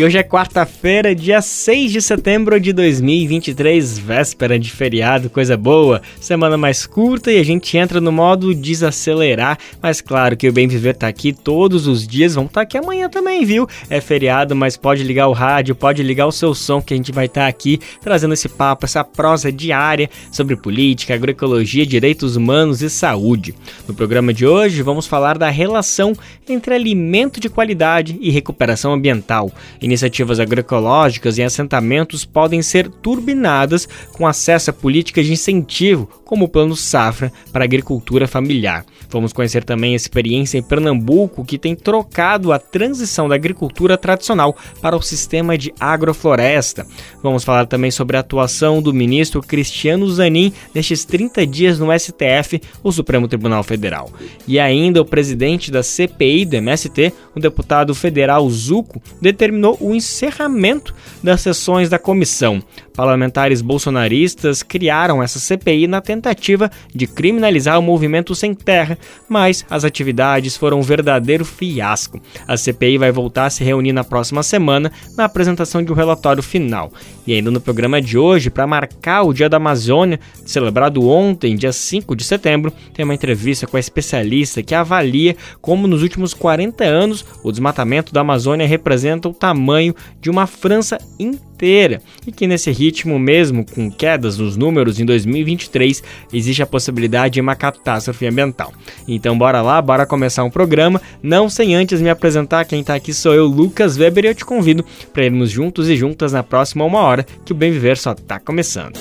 E hoje é quarta-feira, dia 6 de setembro de 2023, véspera de feriado, coisa boa. Semana mais curta e a gente entra no modo desacelerar. Mas claro que o Bem Viver tá aqui todos os dias, vão estar tá aqui amanhã também, viu? É feriado, mas pode ligar o rádio, pode ligar o seu som que a gente vai estar tá aqui trazendo esse papo, essa prosa diária sobre política, agroecologia, direitos humanos e saúde. No programa de hoje vamos falar da relação entre alimento de qualidade e recuperação ambiental. Iniciativas agroecológicas e assentamentos podem ser turbinadas com acesso a políticas de incentivo, como o Plano Safra para agricultura familiar. Vamos conhecer também a experiência em Pernambuco, que tem trocado a transição da agricultura tradicional para o sistema de agrofloresta. Vamos falar também sobre a atuação do ministro Cristiano Zanin nestes 30 dias no STF, o Supremo Tribunal Federal. E ainda o presidente da CPI do MST, o deputado federal Zuco, determinou o encerramento das sessões da comissão. Parlamentares bolsonaristas criaram essa CPI na tentativa de criminalizar o movimento sem terra, mas as atividades foram um verdadeiro fiasco. A CPI vai voltar a se reunir na próxima semana na apresentação de um relatório final. E ainda no programa de hoje, para marcar o Dia da Amazônia, celebrado ontem, dia 5 de setembro, tem uma entrevista com a especialista que avalia como nos últimos 40 anos o desmatamento da Amazônia representa o tamanho de uma França inteira e que nesse ritmo mesmo, com quedas nos números em 2023, existe a possibilidade de uma catástrofe ambiental. Então bora lá, bora começar um programa, não sem antes me apresentar, quem está aqui sou eu, Lucas Weber, e eu te convido para irmos juntos e juntas na próxima uma hora, que o Bem Viver só está começando.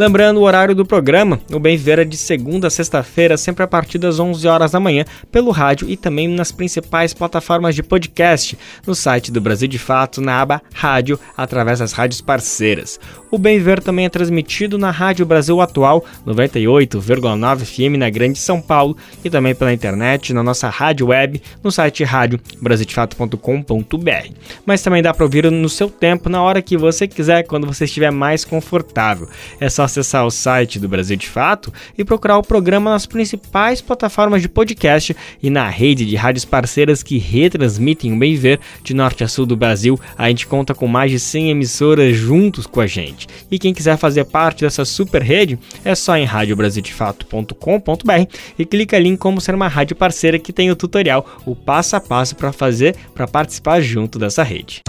Lembrando o horário do programa, o Bem Viver é de segunda a sexta-feira, sempre a partir das 11 horas da manhã, pelo rádio e também nas principais plataformas de podcast, no site do Brasil de Fato, na aba Rádio, através das rádios parceiras. O Bem Viver também é transmitido na Rádio Brasil Atual, 98,9 FM na Grande São Paulo e também pela internet, na nossa rádio web, no site radiobrasildefato.com.br. Mas também dá para ouvir no seu tempo, na hora que você quiser, quando você estiver mais confortável. É só acessar o site do Brasil de Fato e procurar o programa nas principais plataformas de podcast e na rede de rádios parceiras que retransmitem o Bem Ver de norte a sul do Brasil. A gente conta com mais de 100 emissoras juntos com a gente. E quem quiser fazer parte dessa super rede, é só em radiobrasildefato.com.br e clica ali em como ser uma rádio parceira que tem o tutorial, o passo a passo para fazer, para participar junto dessa rede.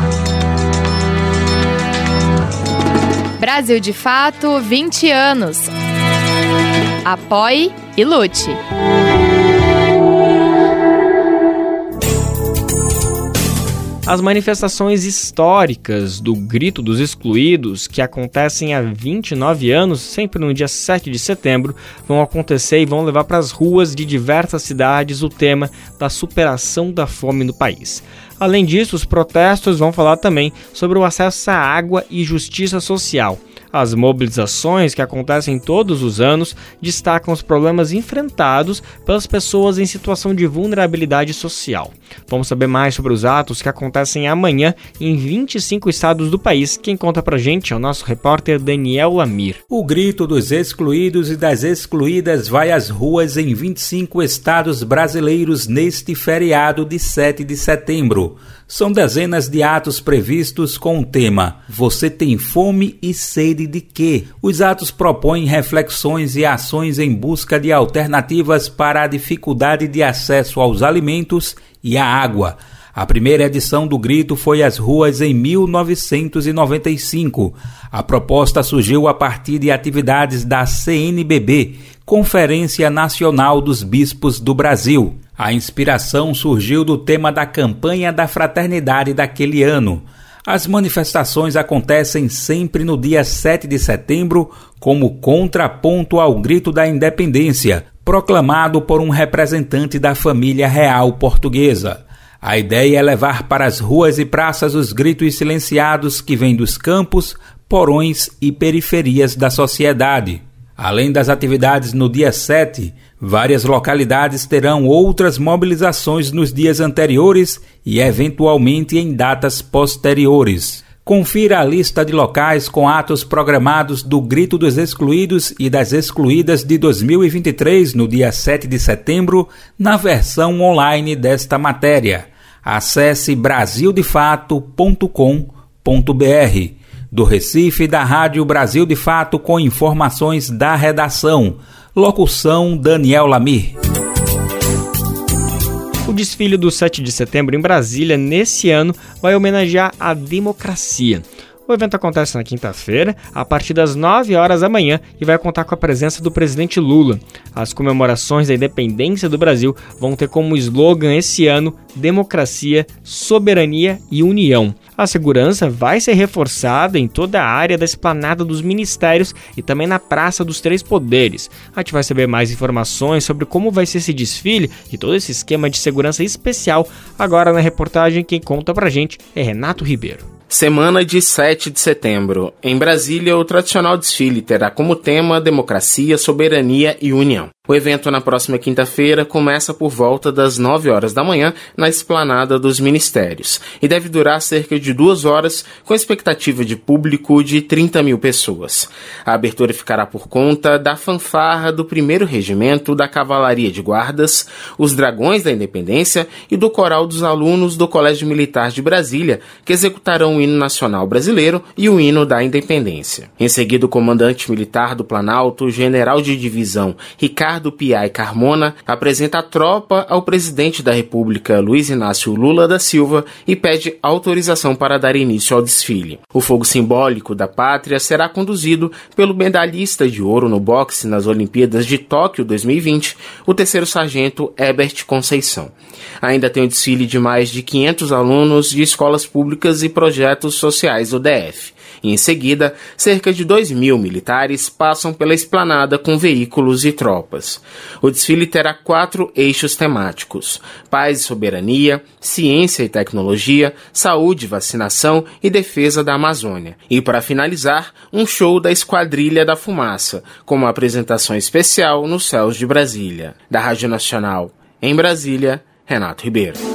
Brasil de Fato 20 anos. Apoie e lute. As manifestações históricas do Grito dos Excluídos, que acontecem há 29 anos, sempre no dia 7 de setembro, vão acontecer e vão levar para as ruas de diversas cidades o tema da superação da fome no país. Além disso, os protestos vão falar também sobre o acesso à água e justiça social. As mobilizações, que acontecem todos os anos, destacam os problemas enfrentados pelas pessoas em situação de vulnerabilidade social. Vamos saber mais sobre os atos que acontecem amanhã em 25 estados do país. Quem conta pra gente é o nosso repórter Daniel Lamir. O grito dos excluídos e das excluídas vai às ruas em 25 estados brasileiros neste feriado de 7 de setembro. São dezenas de atos previstos com o tema Você tem fome e sede de quê? Os atos propõem reflexões e ações em busca de alternativas para a dificuldade de acesso aos alimentos e à água. A primeira edição do Grito foi às ruas em 1995. A proposta surgiu a partir de atividades da CNBB, Conferência Nacional dos Bispos do Brasil. A inspiração surgiu do tema da campanha da fraternidade daquele ano. As manifestações acontecem sempre no dia 7 de setembro, como contraponto ao Grito da Independência, proclamado por um representante da família real portuguesa. A ideia é levar para as ruas e praças os gritos silenciados que vêm dos campos, porões e periferias da sociedade. Além das atividades no dia 7, Várias localidades terão outras mobilizações nos dias anteriores e, eventualmente, em datas posteriores. Confira a lista de locais com atos programados do Grito dos Excluídos e das Excluídas de 2023, no dia 7 de setembro, na versão online desta matéria. Acesse brasildefato.com.br. Do Recife, da Rádio Brasil de Fato, com informações da redação. Locução Daniel Lamir. O desfile do 7 de setembro em Brasília, nesse ano, vai homenagear a democracia. O evento acontece na quinta-feira, a partir das 9 horas da manhã, e vai contar com a presença do presidente Lula. As comemorações da independência do Brasil vão ter como slogan esse ano Democracia, Soberania e União. A segurança vai ser reforçada em toda a área da esplanada dos ministérios e também na Praça dos Três Poderes. A gente vai saber mais informações sobre como vai ser esse desfile e todo esse esquema de segurança especial agora na reportagem. Quem conta pra gente é Renato Ribeiro. Semana de 7 de setembro. Em Brasília, o tradicional desfile terá como tema democracia, soberania e união. O evento na próxima quinta-feira começa por volta das 9 horas da manhã na esplanada dos ministérios e deve durar cerca de duas horas, com expectativa de público de 30 mil pessoas. A abertura ficará por conta da fanfarra do 1 Regimento da Cavalaria de Guardas, os Dragões da Independência e do coral dos alunos do Colégio Militar de Brasília, que executarão o hino nacional brasileiro e o hino da Independência. Em seguida, o comandante militar do Planalto, general de divisão Ricardo Ricardo Piai Carmona apresenta a tropa ao presidente da República, Luiz Inácio Lula da Silva, e pede autorização para dar início ao desfile. O fogo simbólico da pátria será conduzido pelo medalhista de ouro no boxe nas Olimpíadas de Tóquio 2020, o terceiro sargento Herbert Conceição. Ainda tem o desfile de mais de 500 alunos de escolas públicas e projetos sociais do DF e, em seguida, cerca de 2 mil militares passam pela esplanada com veículos e tropas. O desfile terá quatro eixos temáticos: paz e soberania, ciência e tecnologia, saúde, vacinação e defesa da Amazônia. E, para finalizar, um show da Esquadrilha da Fumaça, com uma apresentação especial nos céus de Brasília. Da Rádio Nacional, em Brasília, Renato Ribeiro.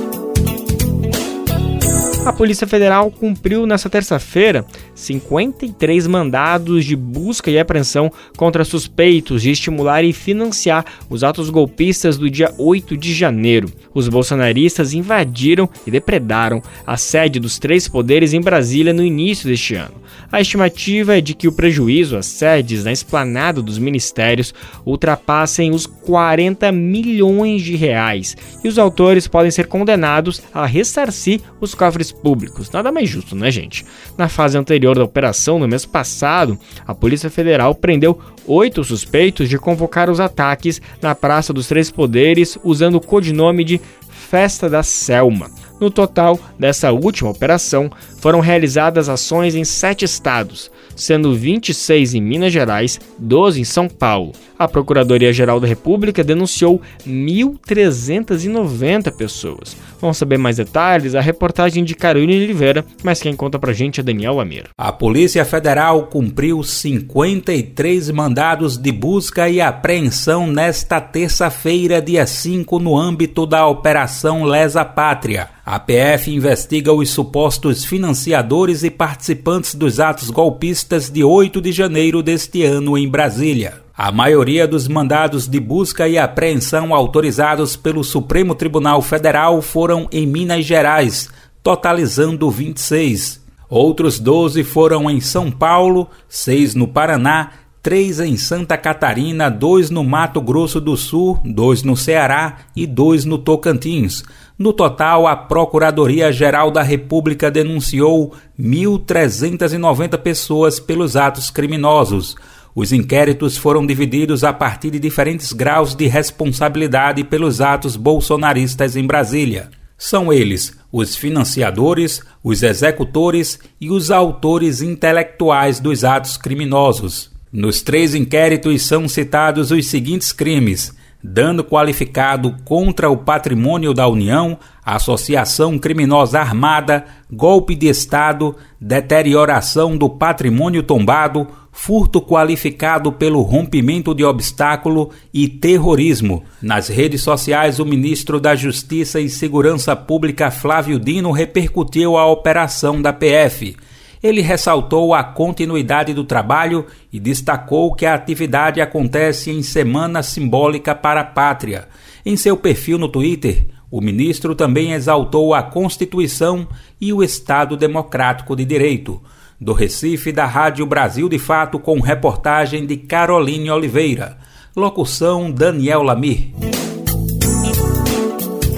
A Polícia Federal cumpriu nesta terça-feira 53 mandados de busca e apreensão contra suspeitos de estimular e financiar os atos golpistas do dia 8 de janeiro. Os bolsonaristas invadiram e depredaram a sede dos três poderes em Brasília no início deste ano. A estimativa é de que o prejuízo às sedes na esplanada dos ministérios ultrapassem os 40 milhões de reais e os autores podem ser condenados a ressarcir os cofres públicos. Nada mais justo, né, gente? Na fase anterior da operação, no mês passado, a Polícia Federal prendeu oito suspeitos de convocar os ataques na Praça dos Três Poderes usando o codinome de Festa da Selma. No total dessa última operação, foram realizadas ações em sete estados, sendo 26 em Minas Gerais, 12 em São Paulo. A Procuradoria-Geral da República denunciou 1.390 pessoas. Vamos saber mais detalhes? A reportagem de Carolina Oliveira, mas quem conta pra gente é Daniel Amir. A Polícia Federal cumpriu 53 mandados de busca e apreensão nesta terça-feira, dia 5, no âmbito da Operação Lesa Pátria. A PF investiga os supostos financiadores e participantes dos atos golpistas de 8 de janeiro deste ano em Brasília. A maioria dos mandados de busca e apreensão autorizados pelo Supremo Tribunal Federal foram em Minas Gerais, totalizando 26. Outros 12 foram em São Paulo, 6 no Paraná, três em Santa Catarina, dois no Mato Grosso do Sul, dois no Ceará e dois no Tocantins. No total, a Procuradoria-Geral da República denunciou 1.390 pessoas pelos atos criminosos. Os inquéritos foram divididos a partir de diferentes graus de responsabilidade pelos atos bolsonaristas em Brasília. São eles os financiadores, os executores e os autores intelectuais dos atos criminosos. Nos três inquéritos são citados os seguintes crimes: dano qualificado contra o patrimônio da União, associação criminosa armada, golpe de Estado, deterioração do patrimônio tombado, furto qualificado pelo rompimento de obstáculo e terrorismo. Nas redes sociais, o ministro da Justiça e Segurança Pública Flávio Dino repercutiu a operação da PF. Ele ressaltou a continuidade do trabalho e destacou que a atividade acontece em semana simbólica para a pátria. Em seu perfil no Twitter, o ministro também exaltou a Constituição e o Estado Democrático de Direito do Recife, da Rádio Brasil de Fato, com reportagem de Caroline Oliveira. Locução Daniel Lamir.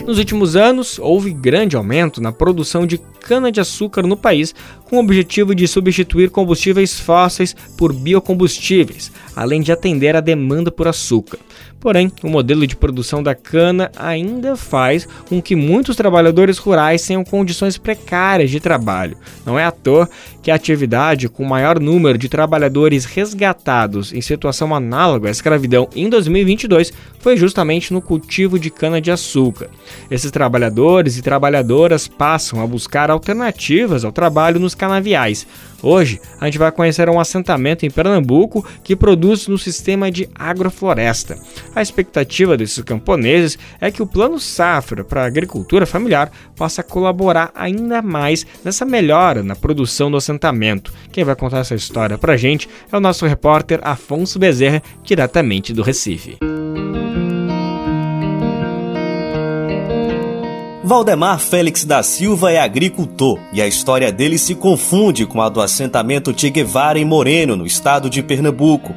Nos últimos anos, houve grande aumento na produção de cana-de-açúcar no país, com o objetivo de substituir combustíveis fósseis por biocombustíveis, além de atender à demanda por açúcar. Porém, o modelo de produção da cana ainda faz com que muitos trabalhadores rurais tenham condições precárias de trabalho. Não é à toa que a atividade com o maior número de trabalhadores resgatados em situação análoga à escravidão em 2022 foi justamente no cultivo de cana-de-açúcar. Esses trabalhadores e trabalhadoras passam a buscar alternativas ao trabalho nos canaviais. Hoje, a gente vai conhecer um assentamento em Pernambuco que produz no sistema de agrofloresta. A expectativa desses camponeses é que o Plano Safra para a agricultura familiar possa colaborar ainda mais nessa melhora na produção do assentamento. Quem vai contar essa história para a gente é o nosso repórter Afonso Bezerra, diretamente do Recife. Valdemar Félix da Silva é agricultor e a história dele se confunde com a do assentamento Che Guevara em Moreno, no estado de Pernambuco.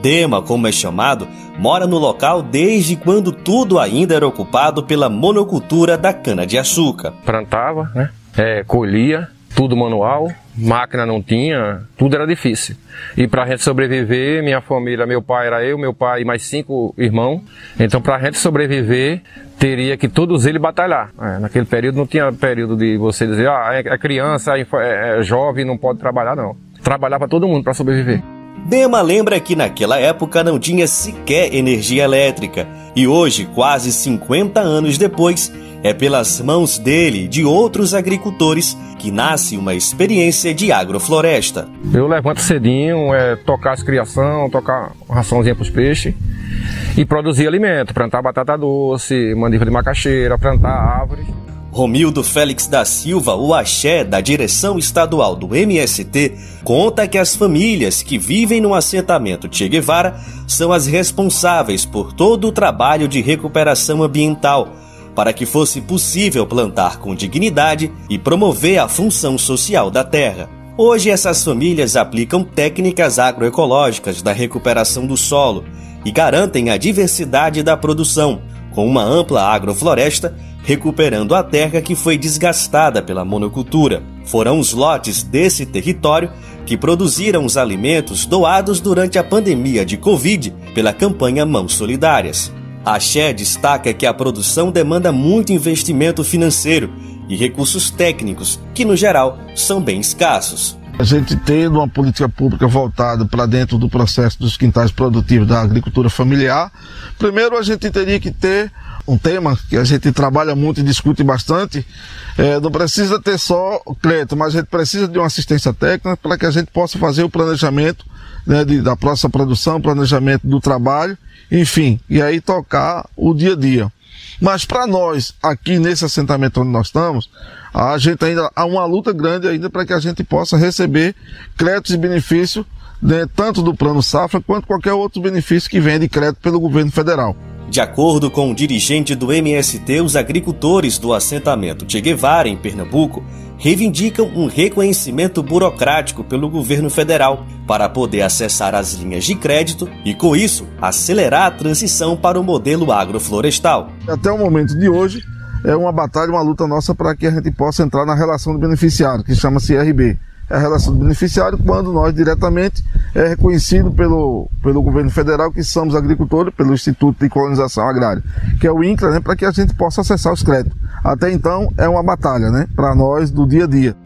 Dema, como é chamado, mora no local desde quando tudo ainda era ocupado pela monocultura da cana-de-açúcar. Plantava, né? É, colhia, tudo manual, máquina não tinha, tudo era difícil. E para a gente sobreviver, minha família, meu pai era eu, meu pai e mais cinco irmãos. Então, para a gente sobreviver, teria que todos eles batalhar. É, naquele período não tinha período de você dizer, ah, é, é criança, é, é, jovem, não pode trabalhar, não. Trabalhava todo mundo para sobreviver. Dema lembra que naquela época não tinha sequer energia elétrica e hoje, quase 50 anos depois, é pelas mãos dele e de outros agricultores que nasce uma experiência de agrofloresta. Eu levanto cedinho, é, tocar as criação, tocar raçãozinha para os peixes e produzir alimento, plantar batata doce, mandíbula de macaxeira, plantar árvores. Romildo Félix da Silva, o axé da direção estadual do MST, conta que as famílias que vivem no assentamento Che Guevara são as responsáveis por todo o trabalho de recuperação ambiental, para que fosse possível plantar com dignidade e promover a função social da terra. Hoje, essas famílias aplicam técnicas agroecológicas da recuperação do solo e garantem a diversidade da produção, com uma ampla agrofloresta recuperando a terra que foi desgastada pela monocultura. Foram os lotes desse território que produziram os alimentos doados durante a pandemia de Covid pela campanha Mãos Solidárias. A Xé destaca que a produção demanda muito investimento financeiro e recursos técnicos, que no geral são bem escassos. A gente tendo uma política pública voltada para dentro do processo dos quintais produtivos da agricultura familiar, primeiro a gente teria que ter um tema que a gente trabalha muito e discute bastante. É, não precisa ter só crédito, mas a gente precisa de uma assistência técnica para que a gente possa fazer o planejamento né, de, da próxima produção, planejamento do trabalho, enfim, e aí tocar o dia a dia. Mas para nós, aqui nesse assentamento onde nós estamos, a gente ainda há uma luta grande ainda para que a gente possa receber créditos e benefícios, né, tanto do Plano Safra quanto qualquer outro benefício que venha de crédito pelo governo federal. De acordo com o dirigente do MST, os agricultores do assentamento Che Guevara, em Pernambuco, reivindicam um reconhecimento burocrático pelo governo federal para poder acessar as linhas de crédito e, com isso, acelerar a transição para o modelo agroflorestal. Até o momento de hoje, é uma batalha, uma luta nossa para que a gente possa entrar na relação do beneficiário, que chama-se RB é a relação do beneficiário, quando nós diretamente é reconhecido pelo, pelo governo federal que somos agricultores, pelo Instituto de Colonização Agrária, que é o INCRA, né, para que a gente possa acessar os créditos. Até então é uma batalha, né, para nós do dia a dia.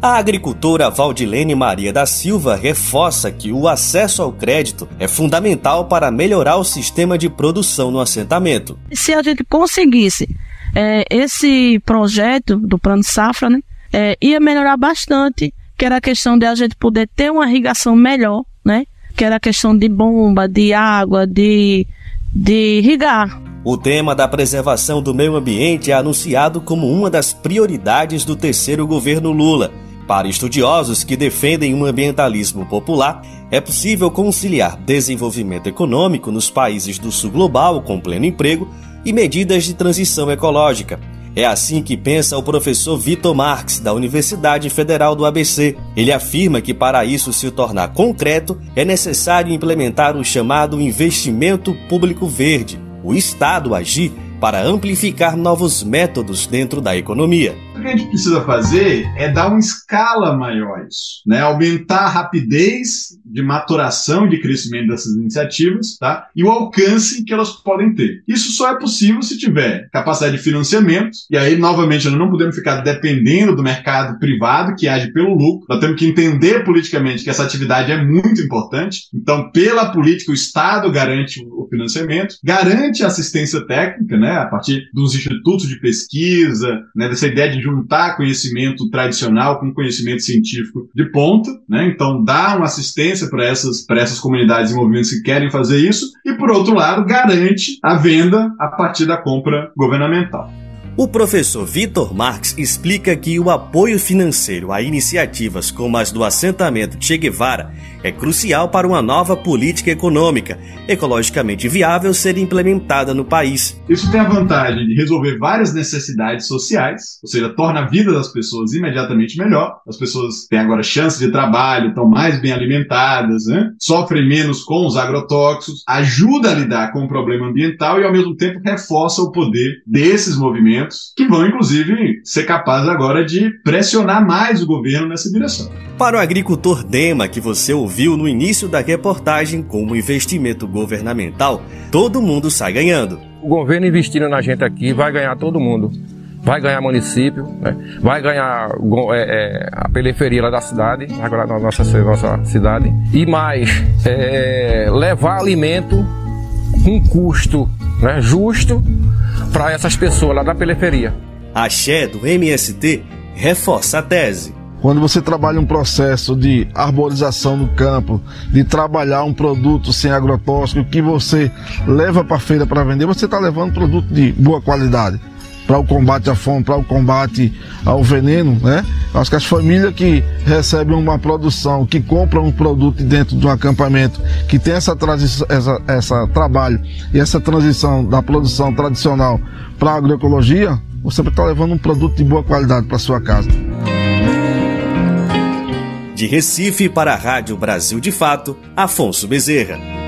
A agricultora Valdilene Maria da Silva reforça que o acesso ao crédito é fundamental para melhorar o sistema de produção no assentamento. Se a gente conseguisse é, esse projeto do Plano Safra, né, é, ia melhorar bastante, que era a questão de a gente poder ter uma irrigação melhor, né, que era a questão de bomba, de água, de, de irrigar. O tema da preservação do meio ambiente é anunciado como uma das prioridades do terceiro governo Lula. Para estudiosos que defendem um ambientalismo popular, é possível conciliar desenvolvimento econômico nos países do sul global com pleno emprego e medidas de transição ecológica. É assim que pensa o professor Vitor Marx, da Universidade Federal do ABC. Ele afirma que para isso se tornar concreto, é necessário implementar o chamado investimento público verde, o Estado agir para amplificar novos métodos dentro da economia. Que a gente precisa fazer é dar uma escala maior a isso, né? Aumentar a rapidez de maturação e de crescimento dessas iniciativas, tá? E o alcance que elas podem ter. Isso só é possível se tiver capacidade de financiamento, e aí, novamente, nós não podemos ficar dependendo do mercado privado que age pelo lucro. Nós temos que entender politicamente que essa atividade é muito importante. Então, pela política, o Estado garante o financiamento, garante a assistência técnica, né? A partir dos institutos de pesquisa, né? Dessa ideia de juntar conhecimento tradicional com conhecimento científico de ponta, né? Então, dá uma assistência para essas, essas comunidades e movimentos que querem fazer isso, e por outro lado, garante a venda a partir da compra governamental. O professor Vitor Marx explica que o apoio financeiro a iniciativas como as do assentamento Che Guevara é crucial para uma nova política econômica ecologicamente viável ser implementada no país. Isso tem a vantagem de resolver várias necessidades sociais, ou seja, torna a vida das pessoas imediatamente melhor. As pessoas têm agora chance de trabalho, estão mais bem alimentadas, né? sofrem menos com os agrotóxicos, ajuda a lidar com o problema ambiental e, ao mesmo tempo, reforça o poder desses movimentos, que vão, inclusive, ser capazes agora de pressionar mais o governo nessa direção. Para o agricultor Dema, que você ouviu no início da reportagem, com o investimento governamental, todo mundo sai ganhando. O governo investindo na gente aqui vai ganhar todo mundo. Vai ganhar município, né? vai ganhar é, é, a periferia lá da cidade, agora na nossa, nossa cidade. E mais, é, levar alimento com custo né, justo para essas pessoas lá da periferia. A Xé do MST reforça a tese. Quando você trabalha um processo de arborização no campo, de trabalhar um produto sem agrotóxico que você leva para a feira para vender, você está levando produto de boa qualidade para o combate à fome, para o combate ao veneno, né? Acho que as famílias que recebem uma produção, que compram um produto dentro de um acampamento, que tem essa, essa, essa trabalho e essa transição da produção tradicional para a agroecologia, você está levando um produto de boa qualidade para sua casa. De Recife para a Rádio Brasil de Fato, Afonso Bezerra.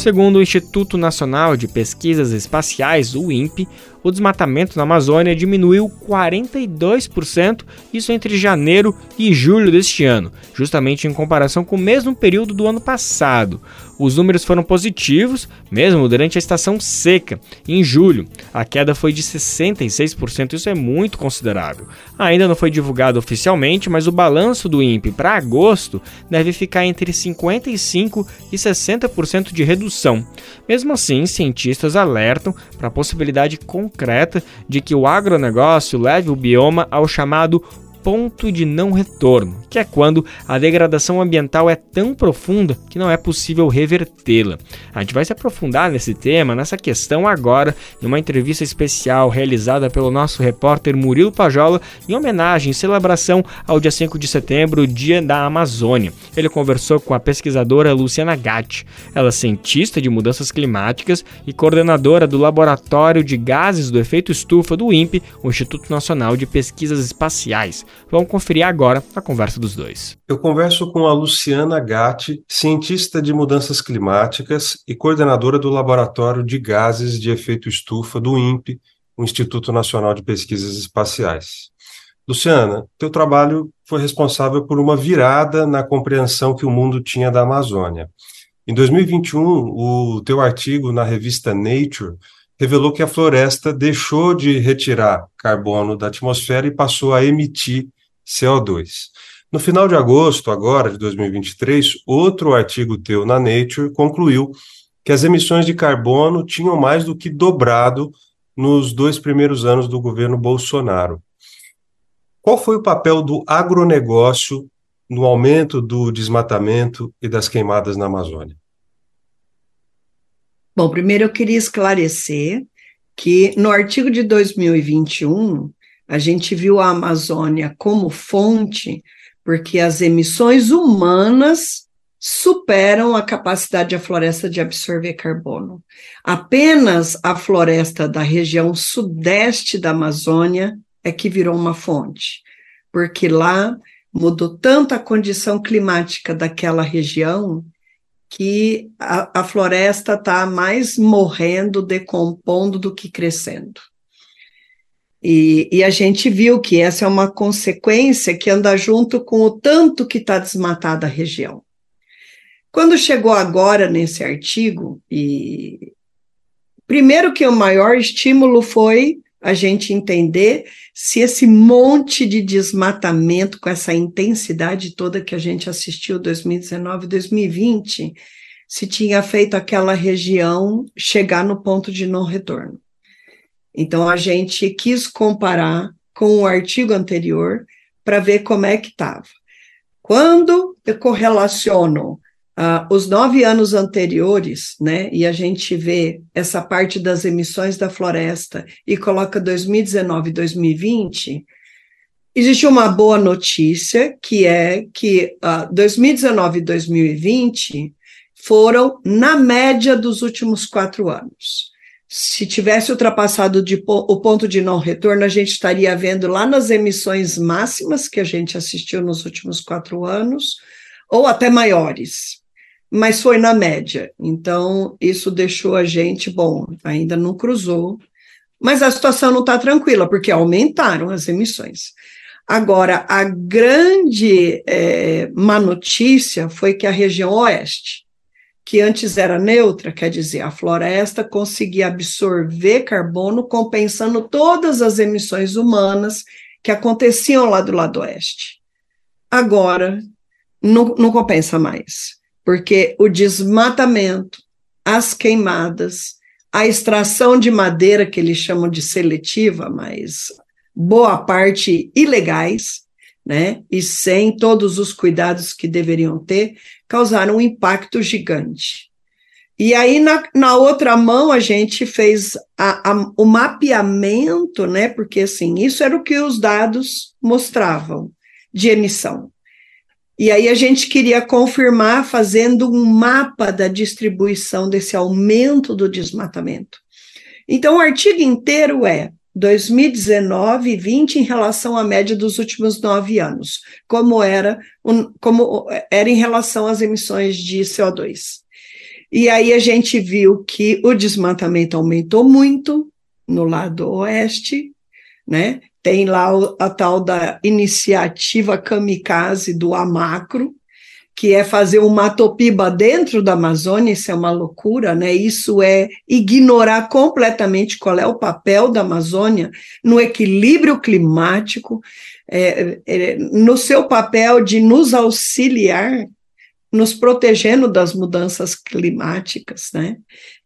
Segundo o Instituto Nacional de Pesquisas Espaciais, o INPE, o desmatamento na Amazônia diminuiu 42%, isso entre janeiro e julho deste ano, justamente em comparação com o mesmo período do ano passado. Os números foram positivos, mesmo durante a estação seca. Em julho, a queda foi de 66%, isso é muito considerável. Ainda não foi divulgado oficialmente, mas o balanço do INPE para agosto deve ficar entre 55% e 60% de redução. Mesmo assim, cientistas alertam para a possibilidade concreta de que o agronegócio leve o bioma ao chamado ponto de não retorno, que é quando a degradação ambiental é tão profunda que não é possível revertê-la. A gente vai se aprofundar nesse tema, nessa questão agora, em uma entrevista especial realizada pelo nosso repórter Murilo Pajola, em homenagem e celebração ao dia 5 de setembro, Dia da Amazônia. Ele conversou com a pesquisadora Luciana Gatti. Ela é cientista de mudanças climáticas e coordenadora do Laboratório de Gases do Efeito Estufa do INPE, o Instituto Nacional de Pesquisas Espaciais. Vamos conferir agora a conversa dos dois. Eu converso com a Luciana Gatti, cientista de mudanças climáticas e coordenadora do Laboratório de Gases de Efeito Estufa do INPE, o Instituto Nacional de Pesquisas Espaciais. Luciana, teu trabalho foi responsável por uma virada na compreensão que o mundo tinha da Amazônia. Em 2021, o teu artigo na revista Nature revelou que a floresta deixou de retirar carbono da atmosfera e passou a emitir CO2. No final de agosto, agora de 2023, outro artigo teu na Nature concluiu que as emissões de carbono tinham mais do que dobrado nos dois primeiros anos do governo Bolsonaro. Qual foi o papel do agronegócio no aumento do desmatamento e das queimadas na Amazônia? Bom, primeiro eu queria esclarecer que no artigo de 2021 a gente viu a Amazônia como fonte porque as emissões humanas superam a capacidade da floresta de absorver carbono. Apenas a floresta da região sudeste da Amazônia é que virou uma fonte, porque lá mudou tanto a condição climática daquela região que a, a floresta está mais morrendo, decompondo do que crescendo. E, e, a gente viu que essa é uma consequência que anda junto com o tanto que está desmatada a região. Quando chegou agora nesse artigo, e primeiro que o maior estímulo foi a gente entender se esse monte de desmatamento com essa intensidade toda que a gente assistiu 2019 2020 se tinha feito aquela região chegar no ponto de não retorno. Então a gente quis comparar com o artigo anterior para ver como é que estava. Quando eu correlaciono Uh, os nove anos anteriores, né, e a gente vê essa parte das emissões da floresta e coloca 2019 e 2020, existe uma boa notícia, que é que uh, 2019 e 2020 foram na média dos últimos quatro anos. Se tivesse ultrapassado de, o ponto de não retorno, a gente estaria vendo lá nas emissões máximas que a gente assistiu nos últimos quatro anos, ou até maiores mas foi na média. Então, isso deixou a gente, bom, ainda não cruzou, mas a situação não está tranquila, porque aumentaram as emissões. Agora, a grande é, má notícia foi que a região oeste, que antes era neutra, quer dizer, a floresta conseguia absorver carbono, compensando todas as emissões humanas que aconteciam lá do lado oeste. Agora, não, não compensa mais porque o desmatamento, as queimadas, a extração de madeira, que eles chamam de seletiva, mas boa parte ilegais, né, e sem todos os cuidados que deveriam ter, causaram um impacto gigante. E aí, na, na outra mão, a gente fez a, a, o mapeamento, né, porque assim, isso era o que os dados mostravam de emissão. E aí a gente queria confirmar fazendo um mapa da distribuição desse aumento do desmatamento. Então, o artigo inteiro é 2019 e 20 em relação à média dos últimos nove anos, como era, como era em relação às emissões de CO2. E aí a gente viu que o desmatamento aumentou muito no lado oeste, né? Tem lá a tal da iniciativa kamikaze do Amacro, que é fazer uma topiba dentro da Amazônia, isso é uma loucura, né? Isso é ignorar completamente qual é o papel da Amazônia no equilíbrio climático, é, é, no seu papel de nos auxiliar nos protegendo das mudanças climáticas, né?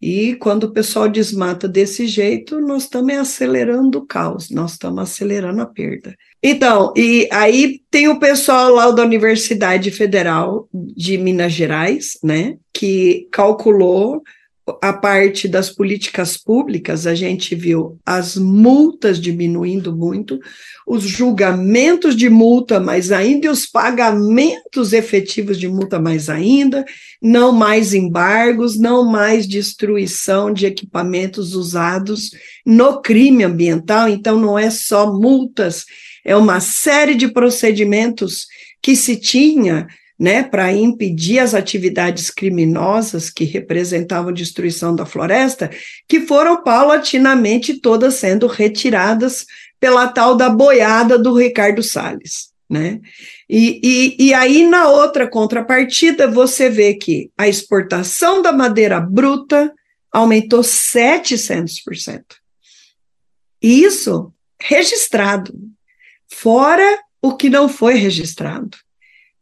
E quando o pessoal desmata desse jeito, nós estamos acelerando o caos, nós estamos acelerando a perda. Então, e aí tem o pessoal lá da Universidade Federal de Minas Gerais, né, que calculou a parte das políticas públicas, a gente viu as multas diminuindo muito, os julgamentos de multa mais ainda e os pagamentos efetivos de multa mais ainda, não mais embargos, não mais destruição de equipamentos usados no crime ambiental, então não é só multas, é uma série de procedimentos que se tinha né, para impedir as atividades criminosas que representavam destruição da floresta, que foram paulatinamente todas sendo retiradas pela tal da boiada do Ricardo Salles. Né? E, e, e aí, na outra contrapartida, você vê que a exportação da madeira bruta aumentou 700%. Isso registrado, fora o que não foi registrado.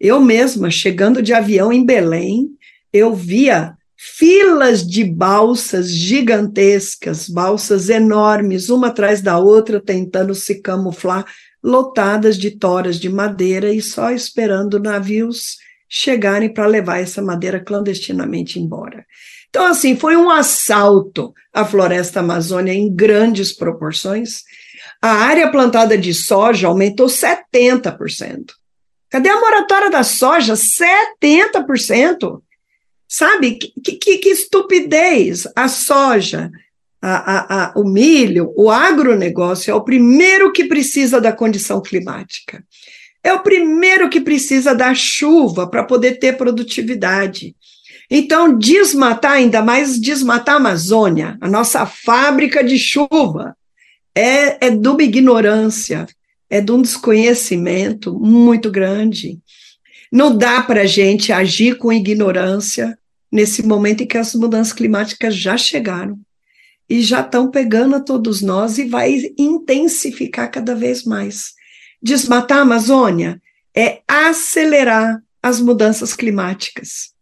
Eu mesma, chegando de avião em Belém, eu via filas de balsas gigantescas, balsas enormes, uma atrás da outra, tentando se camuflar, lotadas de toras de madeira e só esperando navios chegarem para levar essa madeira clandestinamente embora. Então, assim, foi um assalto à floresta amazônia em grandes proporções. A área plantada de soja aumentou 70%. Cadê a moratória da soja? 70%. Sabe? Que, que, que estupidez! A soja, a, a, a, o milho, o agronegócio é o primeiro que precisa da condição climática. É o primeiro que precisa da chuva para poder ter produtividade. Então, desmatar, ainda mais desmatar a Amazônia, a nossa fábrica de chuva, é, é de uma ignorância, é de um desconhecimento muito grande. Não dá para a gente agir com ignorância nesse momento em que as mudanças climáticas já chegaram e já estão pegando a todos nós e vai intensificar cada vez mais. Desmatar a Amazônia é acelerar as mudanças climáticas,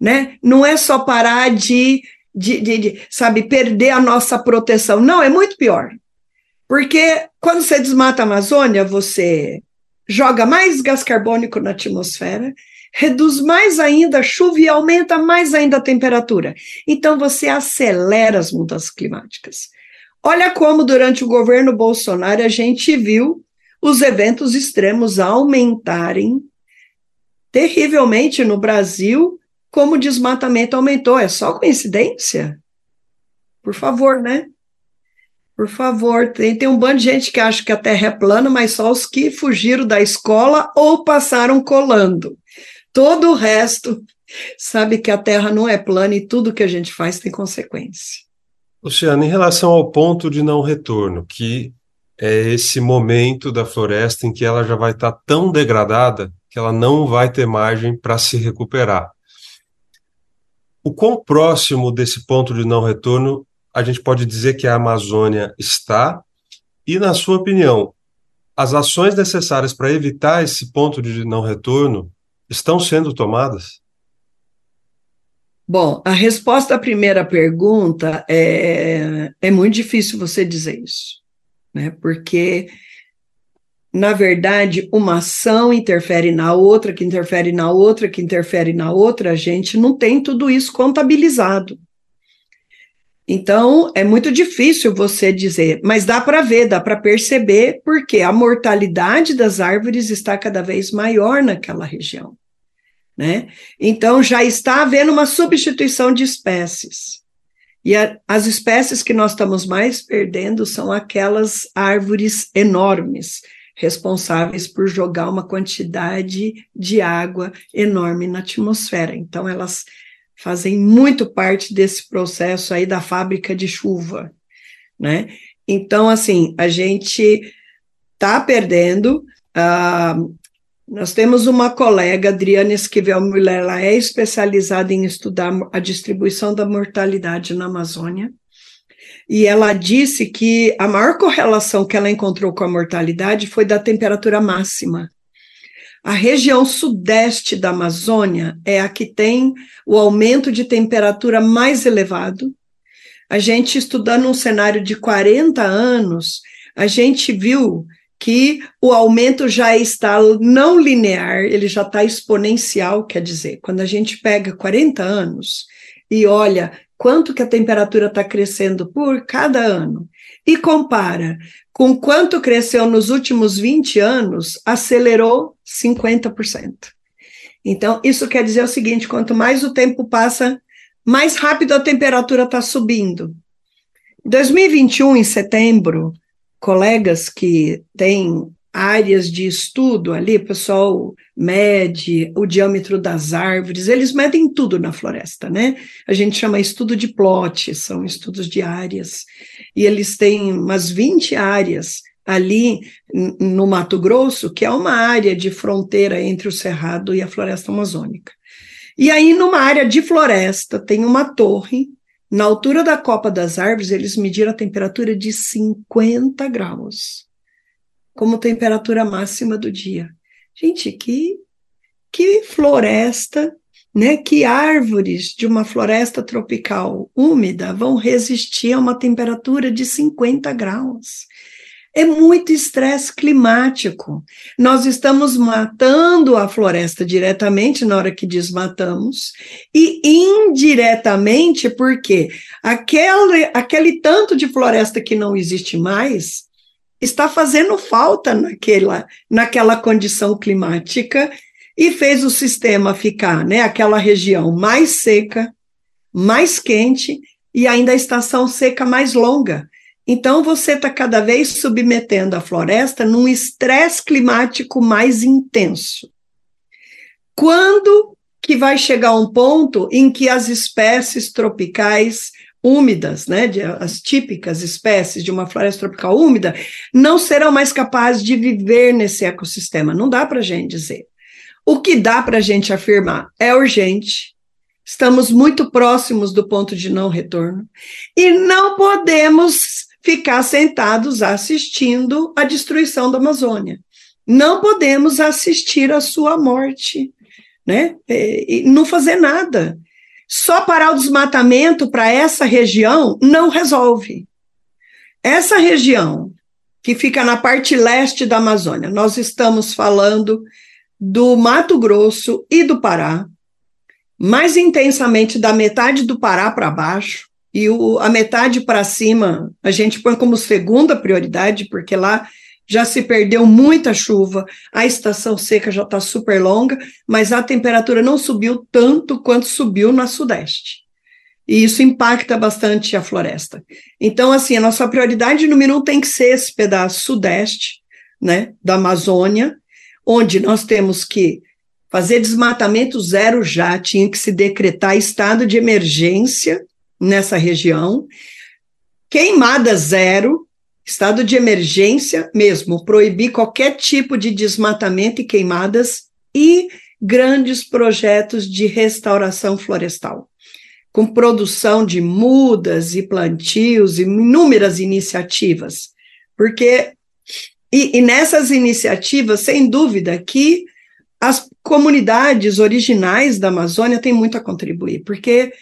né? Não é só parar de, de, de, de sabe, perder a nossa proteção. Não, é muito pior. Porque quando você desmata a Amazônia, você joga mais gás carbônico na atmosfera, reduz mais ainda a chuva e aumenta mais ainda a temperatura. Então você acelera as mudanças climáticas. Olha como durante o governo Bolsonaro a gente viu os eventos extremos aumentarem terrivelmente no Brasil, como o desmatamento aumentou. É só coincidência? Por favor, né? Por favor, tem, tem um bando de gente que acha que a Terra é plana, mas só os que fugiram da escola ou passaram colando. Todo o resto sabe que a Terra não é plana e tudo que a gente faz tem consequência. Luciana, em relação ao ponto de não retorno, que é esse momento da floresta em que ela já vai estar tão degradada que ela não vai ter margem para se recuperar. O quão próximo desse ponto de não retorno a gente pode dizer que a Amazônia está? E, na sua opinião, as ações necessárias para evitar esse ponto de não retorno estão sendo tomadas? Bom, a resposta à primeira pergunta é, é muito difícil você dizer isso, né? Porque, na verdade, uma ação interfere na outra, que interfere na outra, que interfere na outra, a gente não tem tudo isso contabilizado. Então, é muito difícil você dizer, mas dá para ver, dá para perceber, porque a mortalidade das árvores está cada vez maior naquela região. Né? Então, já está havendo uma substituição de espécies. E a, as espécies que nós estamos mais perdendo são aquelas árvores enormes, responsáveis por jogar uma quantidade de água enorme na atmosfera. Então, elas fazem muito parte desse processo aí da fábrica de chuva, né? Então, assim, a gente está perdendo. Uh, nós temos uma colega, Adriana Esquivel Müller, ela é especializada em estudar a distribuição da mortalidade na Amazônia, e ela disse que a maior correlação que ela encontrou com a mortalidade foi da temperatura máxima. A região sudeste da Amazônia é a que tem o aumento de temperatura mais elevado. A gente, estudando um cenário de 40 anos, a gente viu que o aumento já está não linear, ele já está exponencial, quer dizer, quando a gente pega 40 anos e olha quanto que a temperatura está crescendo por cada ano e compara com quanto cresceu nos últimos 20 anos, acelerou 50%. Então, isso quer dizer o seguinte: quanto mais o tempo passa, mais rápido a temperatura está subindo. Em 2021, em setembro, colegas que têm áreas de estudo ali, pessoal mede o diâmetro das árvores, eles medem tudo na floresta, né? A gente chama estudo de plot, são estudos de áreas e eles têm umas 20 áreas ali no Mato Grosso, que é uma área de fronteira entre o Cerrado e a floresta amazônica. E aí, numa área de floresta, tem uma torre Na altura da copa das árvores, eles mediram a temperatura de 50 graus como temperatura máxima do dia. Gente, que, que floresta, né? Que árvores de uma floresta tropical úmida vão resistir a uma temperatura de 50 graus. É muito estresse climático. Nós estamos matando a floresta diretamente na hora que desmatamos e indiretamente porque aquele, aquele tanto de floresta que não existe mais está fazendo falta naquela, naquela condição climática e fez o sistema ficar, né, aquela região mais seca, mais quente e ainda a estação seca mais longa. Então você está cada vez submetendo a floresta num estresse climático mais intenso. Quando que vai chegar um ponto em que as espécies tropicais úmidas, né, de, as típicas espécies de uma floresta tropical úmida, não serão mais capazes de viver nesse ecossistema. Não dá para a gente dizer. O que dá para a gente afirmar é urgente, estamos muito próximos do ponto de não retorno e não podemos ficar sentados assistindo a destruição da Amazônia. Não podemos assistir à sua morte, né? E não fazer nada. Só parar o desmatamento para essa região não resolve. Essa região, que fica na parte leste da Amazônia, nós estamos falando do Mato Grosso e do Pará, mais intensamente da metade do Pará para baixo, e o, a metade para cima a gente põe como segunda prioridade, porque lá já se perdeu muita chuva, a estação seca já está super longa, mas a temperatura não subiu tanto quanto subiu na Sudeste. E isso impacta bastante a floresta. Então, assim, a nossa prioridade número um tem que ser esse pedaço sudeste, né, da Amazônia, onde nós temos que fazer desmatamento zero já, tinha que se decretar estado de emergência nessa região, queimada zero, estado de emergência mesmo, proibir qualquer tipo de desmatamento e queimadas e grandes projetos de restauração florestal, com produção de mudas e plantios e inúmeras iniciativas, porque e, e nessas iniciativas, sem dúvida, que as comunidades originais da Amazônia têm muito a contribuir, porque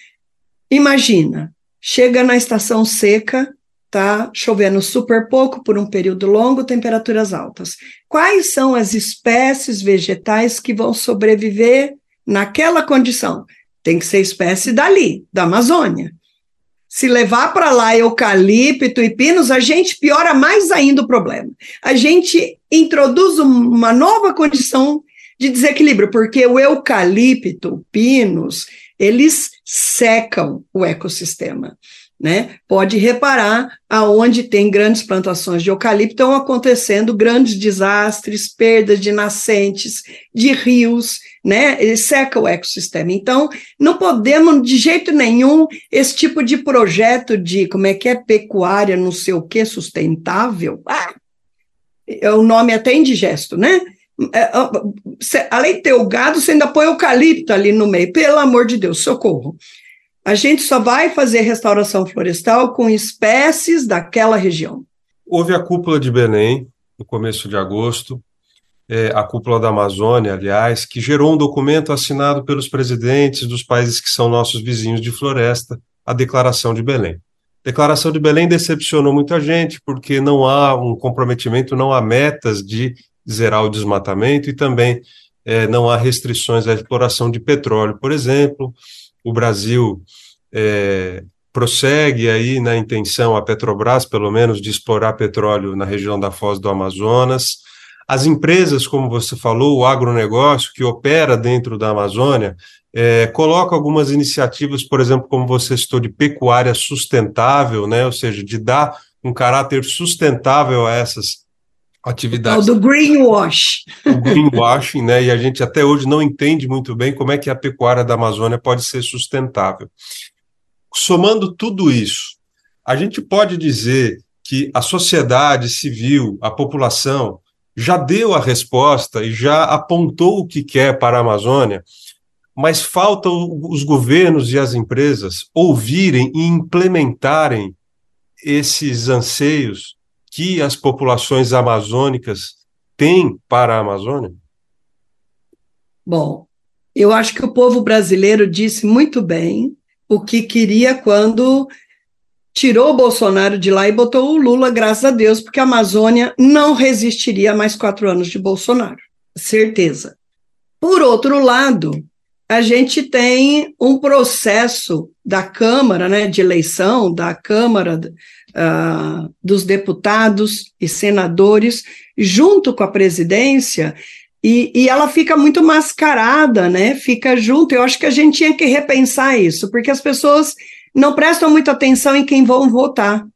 imagina, chega na estação seca, tá chovendo super pouco por um período longo, temperaturas altas. Quais são as espécies vegetais que vão sobreviver naquela condição? Tem que ser espécie dali, da Amazônia. Se levar para lá eucalipto e pinos, a gente piora mais ainda o problema. A gente introduz uma nova condição de desequilíbrio, porque o eucalipto, pinos, eles secam o ecossistema né? Pode reparar aonde tem grandes plantações de eucalipto estão acontecendo grandes desastres, perdas de nascentes, de rios, né? Ele seca o ecossistema. Então, não podemos de jeito nenhum esse tipo de projeto de como é que é pecuária, não sei o que, sustentável. Ah, é o nome até indigesto, né? É, além de ter o gado, você ainda põe eucalipto ali no meio. Pelo amor de Deus, socorro. A gente só vai fazer restauração florestal com espécies daquela região. Houve a cúpula de Belém, no começo de agosto, é, a cúpula da Amazônia, aliás, que gerou um documento assinado pelos presidentes dos países que são nossos vizinhos de floresta, a Declaração de Belém. Declaração de Belém decepcionou muita gente, porque não há um comprometimento, não há metas de zerar o desmatamento e também é, não há restrições à exploração de petróleo, por exemplo o Brasil é, prossegue aí na intenção, a Petrobras, pelo menos, de explorar petróleo na região da Foz do Amazonas. As empresas, como você falou, o agronegócio que opera dentro da Amazônia, é, coloca algumas iniciativas, por exemplo, como você citou, de pecuária sustentável, né? ou seja, de dar um caráter sustentável a essas atividades. Do greenwash. O greenwashing, né? E a gente até hoje não entende muito bem como é que a pecuária da Amazônia pode ser sustentável. Somando tudo isso, a gente pode dizer que a sociedade civil, a população, já deu a resposta e já apontou o que quer para a Amazônia, mas falta os governos e as empresas ouvirem e implementarem esses anseios que as populações amazônicas têm para a Amazônia? Bom, eu acho que o povo brasileiro disse muito bem o que queria quando tirou o Bolsonaro de lá e botou o Lula, graças a Deus, porque a Amazônia não resistiria a mais quatro anos de Bolsonaro. Certeza. Por outro lado, a gente tem um processo da Câmara, né, de eleição, da Câmara uh, dos deputados e senadores, junto com a presidência, e, e, ela fica muito mascarada, né? Fica junto. Eu acho que a gente tinha que repensar isso, porque as pessoas não prestam muita atenção em quem vão votar.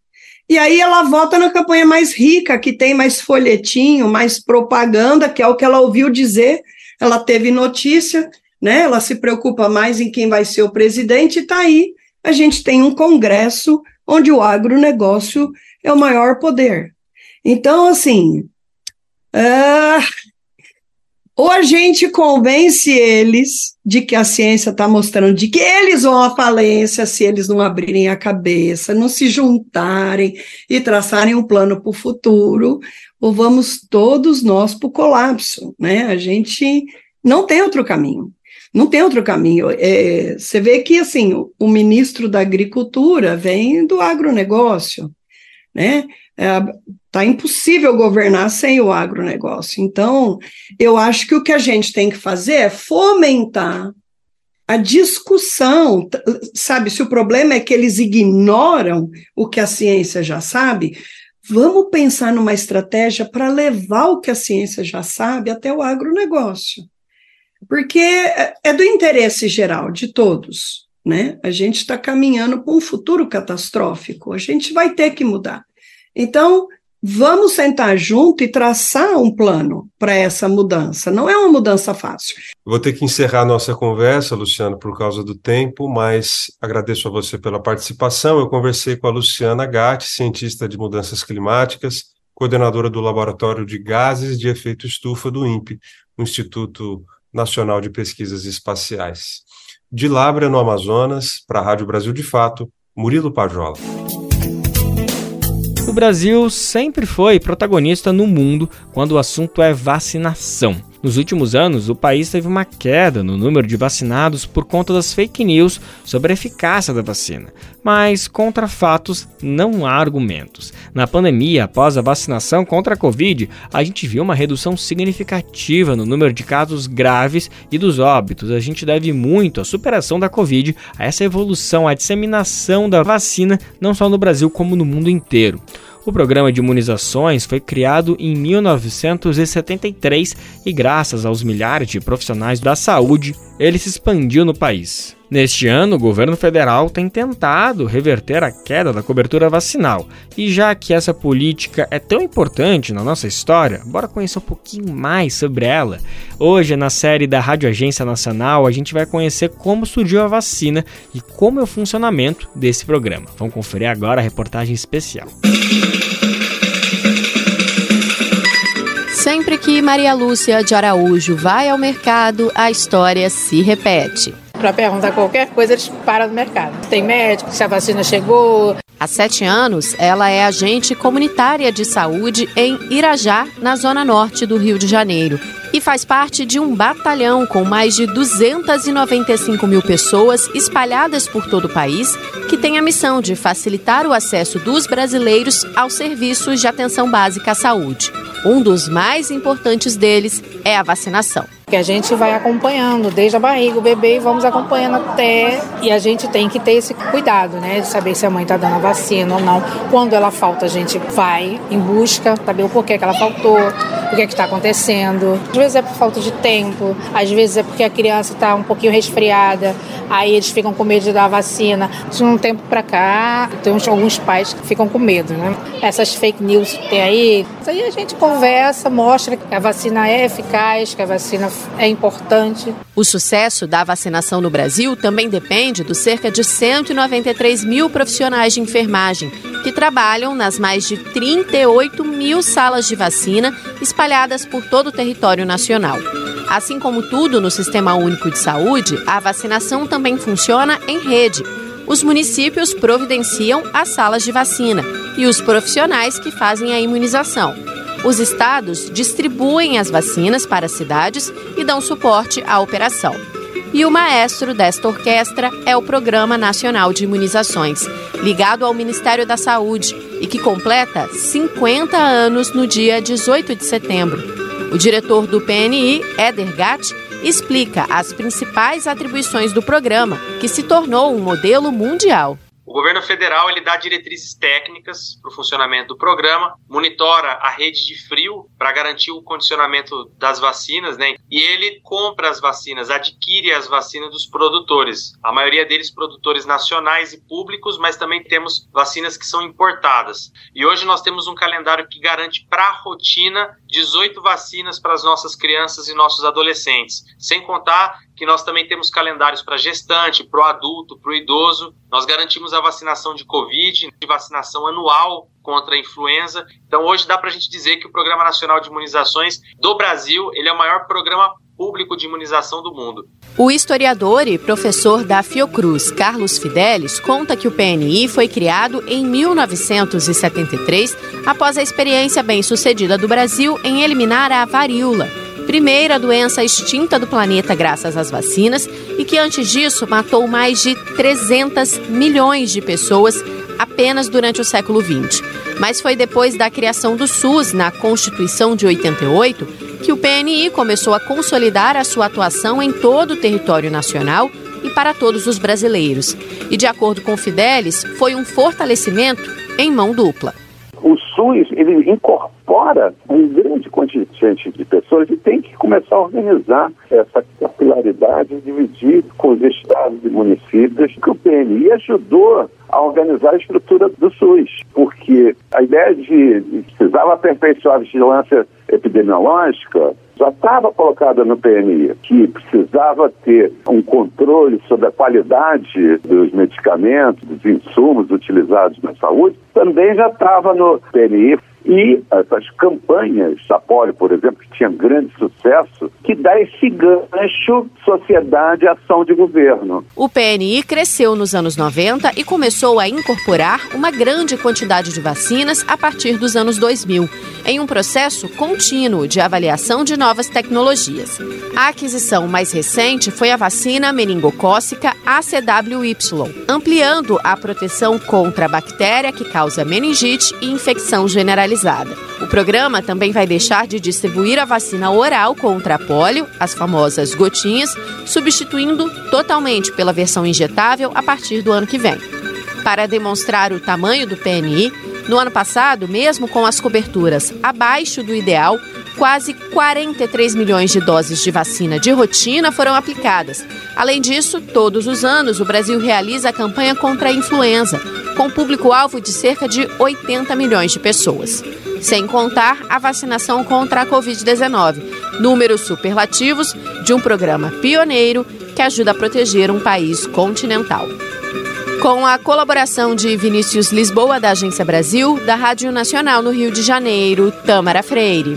E aí ela vota na campanha mais rica, que tem mais folhetinho, mais propaganda, que é o que ela ouviu dizer. Ela teve notícia, né? Ela se preocupa mais em quem vai ser o presidente, e tá aí. A gente tem um congresso onde o agronegócio é o maior poder. Então, assim, uh, ou a gente convence eles de que a ciência está mostrando de que eles vão à falência se eles não abrirem a cabeça, não se juntarem e traçarem um plano para o futuro, ou vamos todos nós para o colapso, né? A gente não tem outro caminho. Não tem outro caminho. É, você vê que assim o, ministro da Agricultura vem do agronegócio, né? Está é, impossível governar sem o agronegócio. Então, eu acho que o que a gente tem que fazer é fomentar a discussão. Sabe, se o problema é que eles ignoram o que a ciência já sabe, vamos pensar numa estratégia para levar o que a ciência já sabe até o agronegócio. Porque é, é do interesse geral de todos. Né? A gente está caminhando para um futuro catastrófico, a gente vai ter que mudar. Então, vamos sentar junto e traçar um plano para essa mudança. Não é uma mudança fácil. Vou ter que encerrar nossa conversa, Luciano, por causa do tempo, mas agradeço a você pela participação. Eu conversei com a Luciana Gatti, cientista de mudanças climáticas, coordenadora do Laboratório de Gases de Efeito Estufa do INPE, o Instituto Nacional de Pesquisas Espaciais. De Labra, no Amazonas, para a Rádio Brasil de Fato, Murilo Pajola. O Brasil sempre foi protagonista no mundo quando o assunto é vacinação. Nos últimos anos, o país teve uma queda no número de vacinados por conta das fake news sobre a eficácia da vacina. Mas contra fatos não há argumentos. Na pandemia, após a vacinação contra a Covid, a gente viu uma redução significativa no número de casos graves e dos óbitos. A gente deve muito à superação da Covid, a essa evolução, à disseminação da vacina, não só no Brasil como no mundo inteiro. O programa de imunizações foi criado em 1973 e, graças aos milhares de profissionais da saúde, ele se expandiu no país. Neste ano, o governo federal tem tentado reverter a queda da cobertura vacinal. E já que essa política é tão importante na nossa história, bora conhecer um pouquinho mais sobre ela. Hoje, na série da Rádio Agência Nacional, a gente vai conhecer como surgiu a vacina e como é o funcionamento desse programa. Vamos conferir agora a reportagem especial. Sempre que Maria Lúcia de Araújo vai ao mercado, a história se repete. Para perguntar qualquer coisa, eles param no mercado. Tem médico, se a vacina chegou. Há sete anos, ela é agente comunitária de saúde em Irajá, na zona norte do Rio de Janeiro e faz parte de um batalhão com mais de 295 mil pessoas espalhadas por todo o país, que tem a missão de facilitar o acesso dos brasileiros aos serviços de atenção básica à saúde. Um dos mais importantes deles é a vacinação que a gente vai acompanhando desde a barriga, o bebê, e vamos acompanhando até. E a gente tem que ter esse cuidado, né? De saber se a mãe está dando a vacina ou não. Quando ela falta, a gente vai em busca, saber o porquê que ela faltou, o que é está acontecendo. Às vezes é por falta de tempo, às vezes é porque a criança está um pouquinho resfriada, aí eles ficam com medo de dar a vacina. De um tempo para cá, tem alguns pais que ficam com medo, né? Essas fake news que tem aí, aí a gente conversa, mostra que a vacina é eficaz, que a vacina é importante. O sucesso da vacinação no Brasil também depende dos cerca de 193 mil profissionais de enfermagem que trabalham nas mais de 38 mil salas de vacina espalhadas por todo o território nacional. Assim como tudo no Sistema Único de Saúde, a vacinação também funciona em rede. Os municípios providenciam as salas de vacina e os profissionais que fazem a imunização. Os estados distribuem as vacinas para as cidades e dão suporte à operação. E o maestro desta orquestra é o Programa Nacional de Imunizações, ligado ao Ministério da Saúde e que completa 50 anos no dia 18 de setembro. O diretor do PNI, Éder Gatt, explica as principais atribuições do programa, que se tornou um modelo mundial. O governo federal ele dá diretrizes técnicas para o funcionamento do programa, monitora a rede de frio para garantir o condicionamento das vacinas, né? E ele compra as vacinas, adquire as vacinas dos produtores. A maioria deles produtores nacionais e públicos, mas também temos vacinas que são importadas. E hoje nós temos um calendário que garante para a rotina 18 vacinas para as nossas crianças e nossos adolescentes, sem contar que nós também temos calendários para gestante, para o adulto, para o idoso. Nós garantimos a vacinação de Covid, de vacinação anual contra a influenza. Então, hoje dá para a gente dizer que o Programa Nacional de Imunizações do Brasil ele é o maior programa público de imunização do mundo. O historiador e professor da Fiocruz, Carlos Fidelis, conta que o PNI foi criado em 1973 após a experiência bem-sucedida do Brasil em eliminar a varíola primeira doença extinta do planeta graças às vacinas e que antes disso matou mais de 300 milhões de pessoas apenas durante o século XX. Mas foi depois da criação do SUS na Constituição de 88 que o PNI começou a consolidar a sua atuação em todo o território nacional e para todos os brasileiros. E de acordo com Fidelis, foi um fortalecimento em mão dupla. O SUS ele incorpora um grande contingente de pessoas e tem que começar a organizar essa capilaridade, dividir com os estados e municípios, que o PNI ajudou a organizar a estrutura do SUS, de precisava aperfeiçoar a vigilância epidemiológica já estava colocada no PNI, que precisava ter um controle sobre a qualidade dos medicamentos, dos insumos utilizados na saúde, também já estava no PNI. E essas campanhas da Polio, por exemplo, que tinham grande sucesso, que dá esse gancho sociedade ação de governo. O PNI cresceu nos anos 90 e começou a incorporar uma grande quantidade de vacinas a partir dos anos 2000, em um processo contínuo de avaliação de novas tecnologias. A aquisição mais recente foi a vacina meningocócica ACWY, ampliando a proteção contra a bactéria que causa meningite e infecção generalizada. O programa também vai deixar de distribuir a vacina oral contra a polio, as famosas gotinhas, substituindo totalmente pela versão injetável a partir do ano que vem. Para demonstrar o tamanho do PNI, no ano passado, mesmo com as coberturas abaixo do ideal, quase 43 milhões de doses de vacina de rotina foram aplicadas. Além disso, todos os anos o Brasil realiza a campanha contra a influenza, com público-alvo de cerca de 80 milhões de pessoas. Sem contar a vacinação contra a Covid-19, números superlativos de um programa pioneiro que ajuda a proteger um país continental. Com a colaboração de Vinícius Lisboa, da Agência Brasil, da Rádio Nacional no Rio de Janeiro, Tâmara Freire.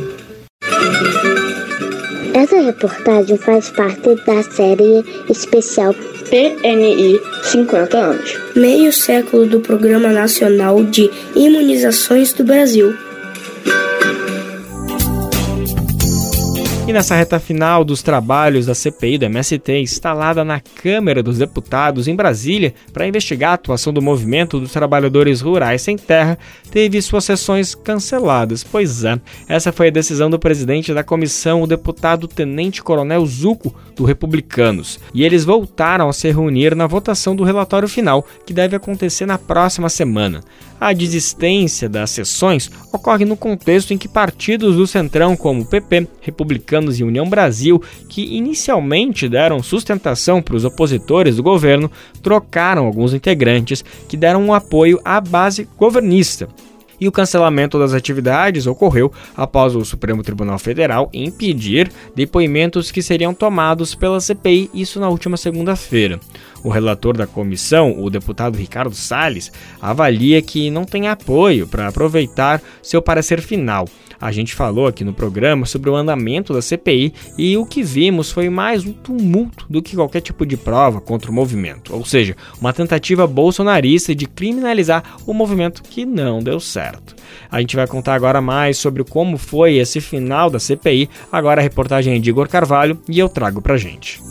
Essa reportagem faz parte da série especial PNI 50 anos meio século do Programa Nacional de Imunizações do Brasil. E nessa reta final dos trabalhos da CPI do MST, instalada na Câmara dos Deputados em Brasília para investigar a atuação do movimento dos trabalhadores rurais sem terra, teve suas sessões canceladas. Pois é, essa foi a decisão do presidente da comissão, o deputado Tenente Coronel Zuco, do Republicanos. E eles voltaram a se reunir na votação do relatório final, que deve acontecer na próxima semana. A desistência das sessões ocorre no contexto em que partidos do Centrão, como PP, Republicanos e União Brasil, que inicialmente deram sustentação para os opositores do governo, trocaram alguns integrantes que deram um apoio à base governista e o cancelamento das atividades ocorreu após o Supremo Tribunal Federal impedir depoimentos que seriam tomados pela CPI, isso na última segunda-feira. O relator da comissão, o deputado Ricardo Salles, avalia que não tem apoio para aproveitar seu parecer final. A gente falou aqui no programa sobre o andamento da CPI e o que vimos foi mais um tumulto do que qualquer tipo de prova contra o movimento, ou seja, uma tentativa bolsonarista de criminalizar o movimento que não deu certo. A gente vai contar agora mais sobre como foi esse final da CPI. Agora a reportagem é de Igor Carvalho e eu trago pra gente.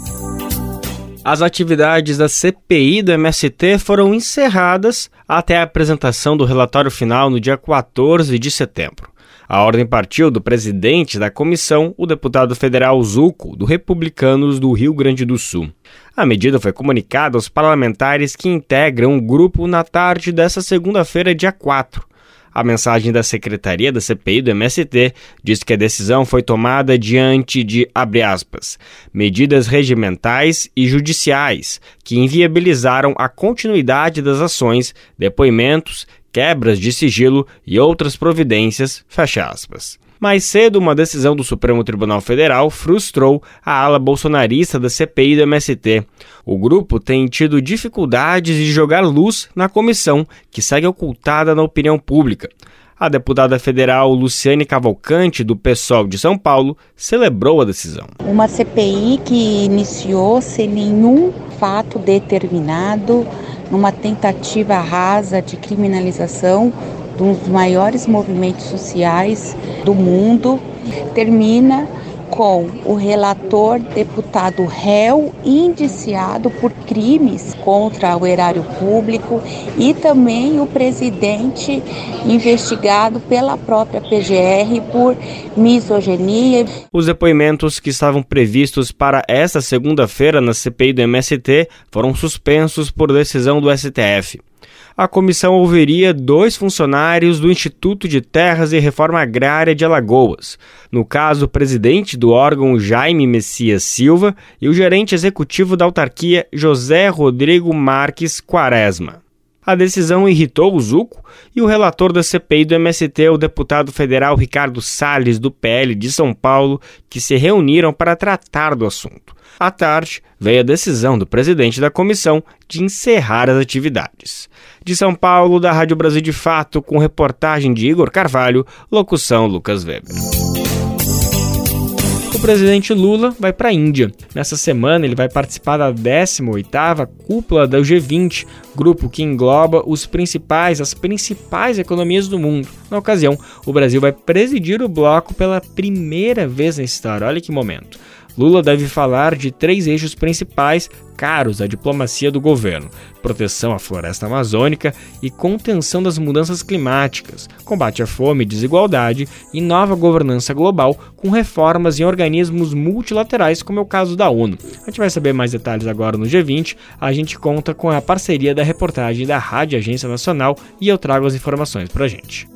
As atividades da CPI do MST foram encerradas até a apresentação do relatório final no dia 14 de setembro. A ordem partiu do presidente da comissão, o deputado federal Zuco, do Republicanos do Rio Grande do Sul. A medida foi comunicada aos parlamentares que integram o grupo na tarde desta segunda-feira, dia 4. A mensagem da secretaria da CPI do MST diz que a decisão foi tomada diante de, aspas, medidas regimentais e judiciais que inviabilizaram a continuidade das ações, depoimentos, quebras de sigilo e outras providências, fecha aspas. Mais cedo, uma decisão do Supremo Tribunal Federal frustrou a ala bolsonarista da CPI do MST. O grupo tem tido dificuldades de jogar luz na comissão, que segue ocultada na opinião pública. A deputada federal Luciane Cavalcante, do PSOL de São Paulo, celebrou a decisão. Uma CPI que iniciou sem nenhum fato determinado, numa tentativa rasa de criminalização dos maiores movimentos sociais do mundo, termina com o relator deputado réu indiciado por crimes contra o erário público e também o presidente investigado pela própria PGR por misoginia. Os depoimentos que estavam previstos para esta segunda-feira na CPI do MST foram suspensos por decisão do STF a comissão ouviria dois funcionários do Instituto de Terras e Reforma Agrária de Alagoas, no caso o presidente do órgão Jaime Messias Silva e o gerente executivo da autarquia José Rodrigo Marques Quaresma. A decisão irritou o Zuco e o relator da CPI do MST, o deputado federal Ricardo Salles, do PL de São Paulo, que se reuniram para tratar do assunto. À tarde, veio a decisão do presidente da comissão de encerrar as atividades. De São Paulo, da Rádio Brasil de Fato, com reportagem de Igor Carvalho, locução Lucas Weber o presidente Lula vai para a Índia. Nessa semana, ele vai participar da 18ª cúpula da G20, grupo que engloba os principais, as principais economias do mundo. Na ocasião, o Brasil vai presidir o bloco pela primeira vez na história. Olha que momento. Lula deve falar de três eixos principais caros à diplomacia do governo: proteção à floresta amazônica e contenção das mudanças climáticas, combate à fome e desigualdade e nova governança global com reformas em organismos multilaterais, como é o caso da ONU. A gente vai saber mais detalhes agora no G20. A gente conta com a parceria da reportagem da Rádio Agência Nacional e eu trago as informações para a gente.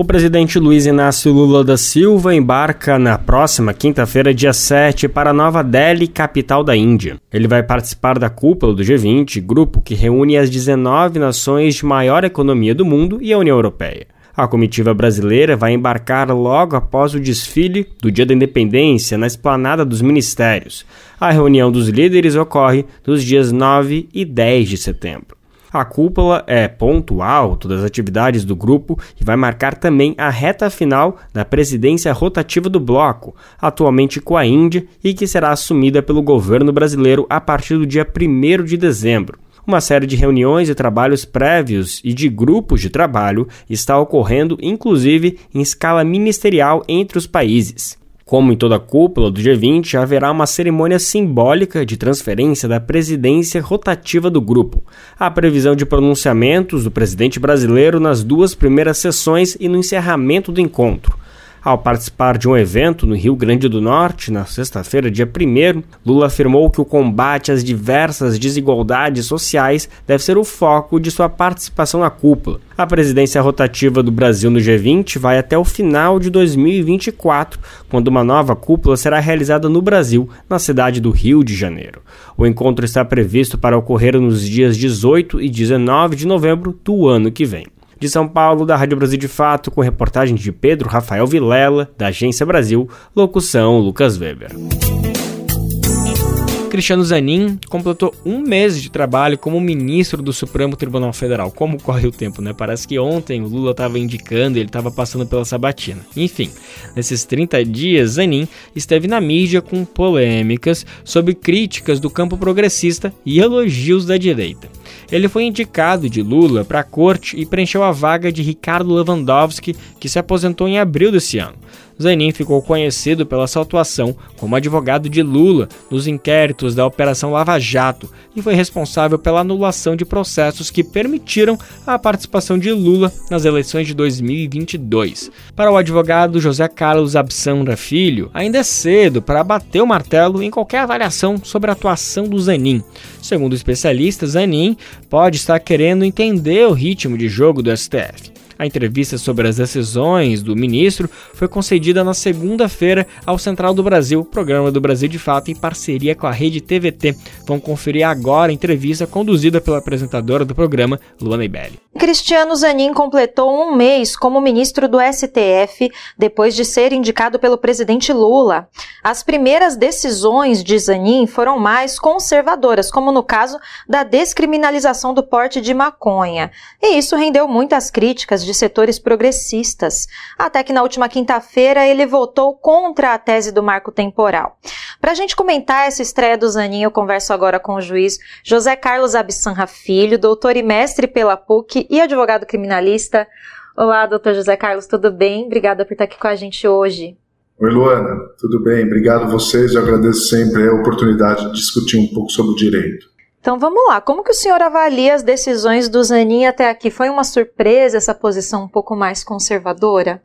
O presidente Luiz Inácio Lula da Silva embarca na próxima quinta-feira, dia 7, para Nova Delhi, capital da Índia. Ele vai participar da cúpula do G20, grupo que reúne as 19 nações de maior economia do mundo e a União Europeia. A comitiva brasileira vai embarcar logo após o desfile do Dia da Independência na esplanada dos ministérios. A reunião dos líderes ocorre nos dias 9 e 10 de setembro. A cúpula é ponto alto das atividades do grupo e vai marcar também a reta final da presidência rotativa do bloco, atualmente com a Índia e que será assumida pelo governo brasileiro a partir do dia 1 de dezembro. Uma série de reuniões e trabalhos prévios e de grupos de trabalho está ocorrendo, inclusive em escala ministerial entre os países. Como em toda cúpula do G20, haverá uma cerimônia simbólica de transferência da presidência rotativa do grupo. Há previsão de pronunciamentos do presidente brasileiro nas duas primeiras sessões e no encerramento do encontro. Ao participar de um evento no Rio Grande do Norte, na sexta-feira, dia 1, Lula afirmou que o combate às diversas desigualdades sociais deve ser o foco de sua participação na cúpula. A presidência rotativa do Brasil no G20 vai até o final de 2024, quando uma nova cúpula será realizada no Brasil, na cidade do Rio de Janeiro. O encontro está previsto para ocorrer nos dias 18 e 19 de novembro do ano que vem. De São Paulo, da Rádio Brasil de Fato, com reportagem de Pedro Rafael Vilela, da Agência Brasil, locução Lucas Weber. Cristiano Zanin completou um mês de trabalho como ministro do Supremo Tribunal Federal. Como corre o tempo, né? Parece que ontem o Lula estava indicando, ele estava passando pela sabatina. Enfim, nesses 30 dias, Zanin esteve na mídia com polêmicas sobre críticas do campo progressista e elogios da direita. Ele foi indicado de Lula para a corte e preencheu a vaga de Ricardo Lewandowski, que se aposentou em abril desse ano. Zanin ficou conhecido pela sua atuação como advogado de Lula nos inquéritos da Operação Lava Jato e foi responsável pela anulação de processos que permitiram a participação de Lula nas eleições de 2022. Para o advogado José Carlos Absandra Filho, ainda é cedo para bater o martelo em qualquer avaliação sobre a atuação do Zanin. Segundo especialistas, Zanin pode estar querendo entender o ritmo de jogo do STF. A entrevista sobre as decisões do ministro foi concedida na segunda-feira ao Central do Brasil, programa do Brasil de Fato, em parceria com a rede TVT. Vão conferir agora a entrevista conduzida pela apresentadora do programa, Luana Ibelli. Cristiano Zanin completou um mês como ministro do STF depois de ser indicado pelo presidente Lula. As primeiras decisões de Zanin foram mais conservadoras, como no caso da descriminalização do porte de maconha. E isso rendeu muitas críticas de setores progressistas, até que na última quinta-feira ele votou contra a tese do marco temporal. Para a gente comentar essa estreia do Zanin, eu converso agora com o juiz José Carlos Absanra Filho, doutor e mestre pela PUC e advogado criminalista. Olá, doutor José Carlos, tudo bem? Obrigada por estar aqui com a gente hoje. Oi, Luana, tudo bem? Obrigado a vocês, eu agradeço sempre a oportunidade de discutir um pouco sobre o direito. Então vamos lá, como que o senhor avalia as decisões do Zanin até aqui? Foi uma surpresa essa posição um pouco mais conservadora?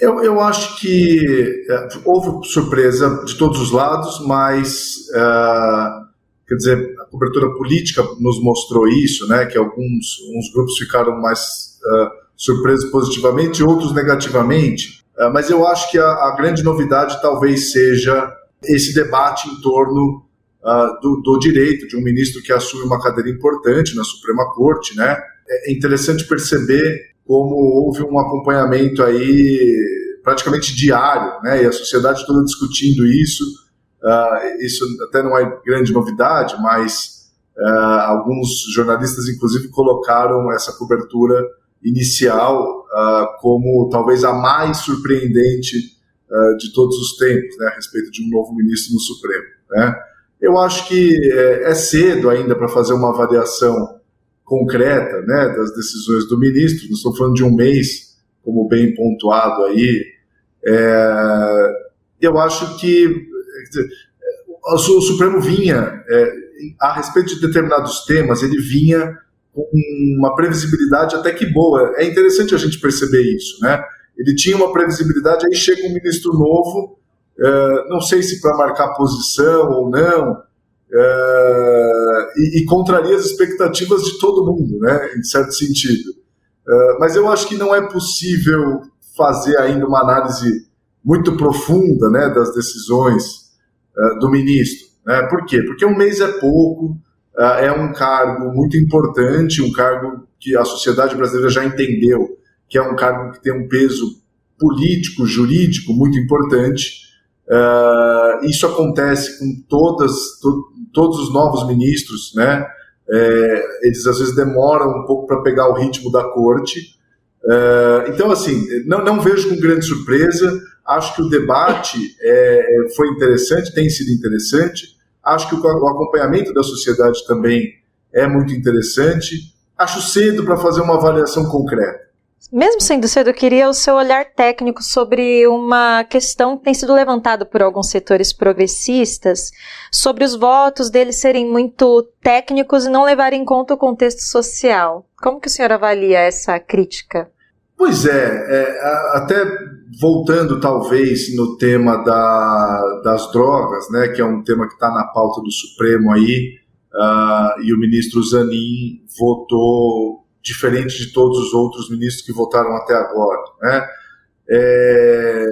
Eu, eu acho que é, houve surpresa de todos os lados, mas uh, quer dizer, a cobertura política nos mostrou isso, né? Que alguns uns grupos ficaram mais uh, surpresos positivamente, outros negativamente. Mas eu acho que a, a, grande novidade talvez seja esse debate em torno uh, do, do, direito de um ministro que assume uma cadeira importante na Suprema Corte, né? É interessante perceber como houve um acompanhamento aí praticamente diário, né? E a sociedade toda discutindo isso. Uh, isso até não é grande novidade, mas uh, alguns jornalistas, inclusive, colocaram essa cobertura inicial uh, como talvez a mais surpreendente de todos os tempos, né, a respeito de um novo ministro no Supremo. Né? Eu acho que é, é cedo ainda para fazer uma avaliação concreta né, das decisões do ministro, nós estamos falando de um mês, como bem pontuado aí. É, eu acho que dizer, o Supremo vinha, é, a respeito de determinados temas, ele vinha com uma previsibilidade até que boa. É interessante a gente perceber isso, né? Ele tinha uma previsibilidade, aí chega um ministro novo é, não sei se para marcar posição ou não, é, e, e, contraria as expectativas de todo mundo, né, em certo sentido. É, mas eu acho que não é possível fazer ainda uma análise muito profunda né, das decisões do ministro. Né? Por quê? Porque um mês é pouco, é um cargo muito importante, um cargo que a sociedade brasileira já entendeu que é um cargo que tem um peso político, jurídico muito importante. Uh, isso acontece com todas, to, todos os novos ministros, né? É, eles às vezes demoram um pouco para pegar o ritmo da corte. Uh, então, assim, não, não vejo com grande surpresa. Acho que o debate é, foi interessante, tem sido interessante. Acho que o, o acompanhamento da sociedade também é muito interessante. Acho cedo para fazer uma avaliação concreta. Mesmo sendo cedo, eu queria o seu olhar técnico sobre uma questão que tem sido levantada por alguns setores progressistas, sobre os votos deles serem muito técnicos e não levarem em conta o contexto social. Como que o senhor avalia essa crítica? Pois é, é até voltando talvez no tema da, das drogas, né, que é um tema que está na pauta do Supremo aí, uh, e o ministro Zanin votou diferente de todos os outros ministros que votaram até agora. Né? É,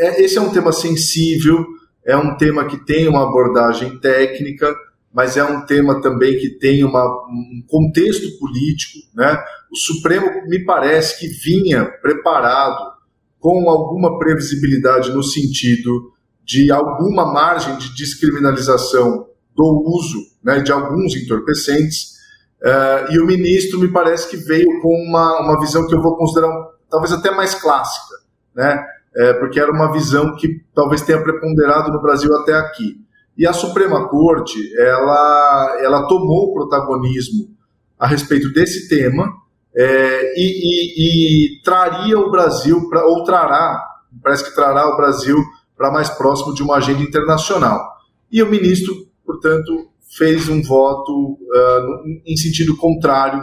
é, esse é um tema sensível, é um tema que tem uma abordagem técnica, mas é um tema também que tem uma, um contexto político. Né? O Supremo me parece que vinha preparado com alguma previsibilidade no sentido de alguma margem de descriminalização do uso né, de alguns entorpecentes. Uh, e o ministro me parece que veio com uma, uma visão que eu vou considerar talvez até mais clássica, né? É, porque era uma visão que talvez tenha preponderado no Brasil até aqui. E a Suprema Corte, ela, ela tomou o protagonismo a respeito desse tema é, e, e, e, traria o Brasil, pra, ou trará, parece que trará o Brasil para mais próximo de uma agenda internacional. E o ministro, portanto, fez um voto uh, em sentido contrário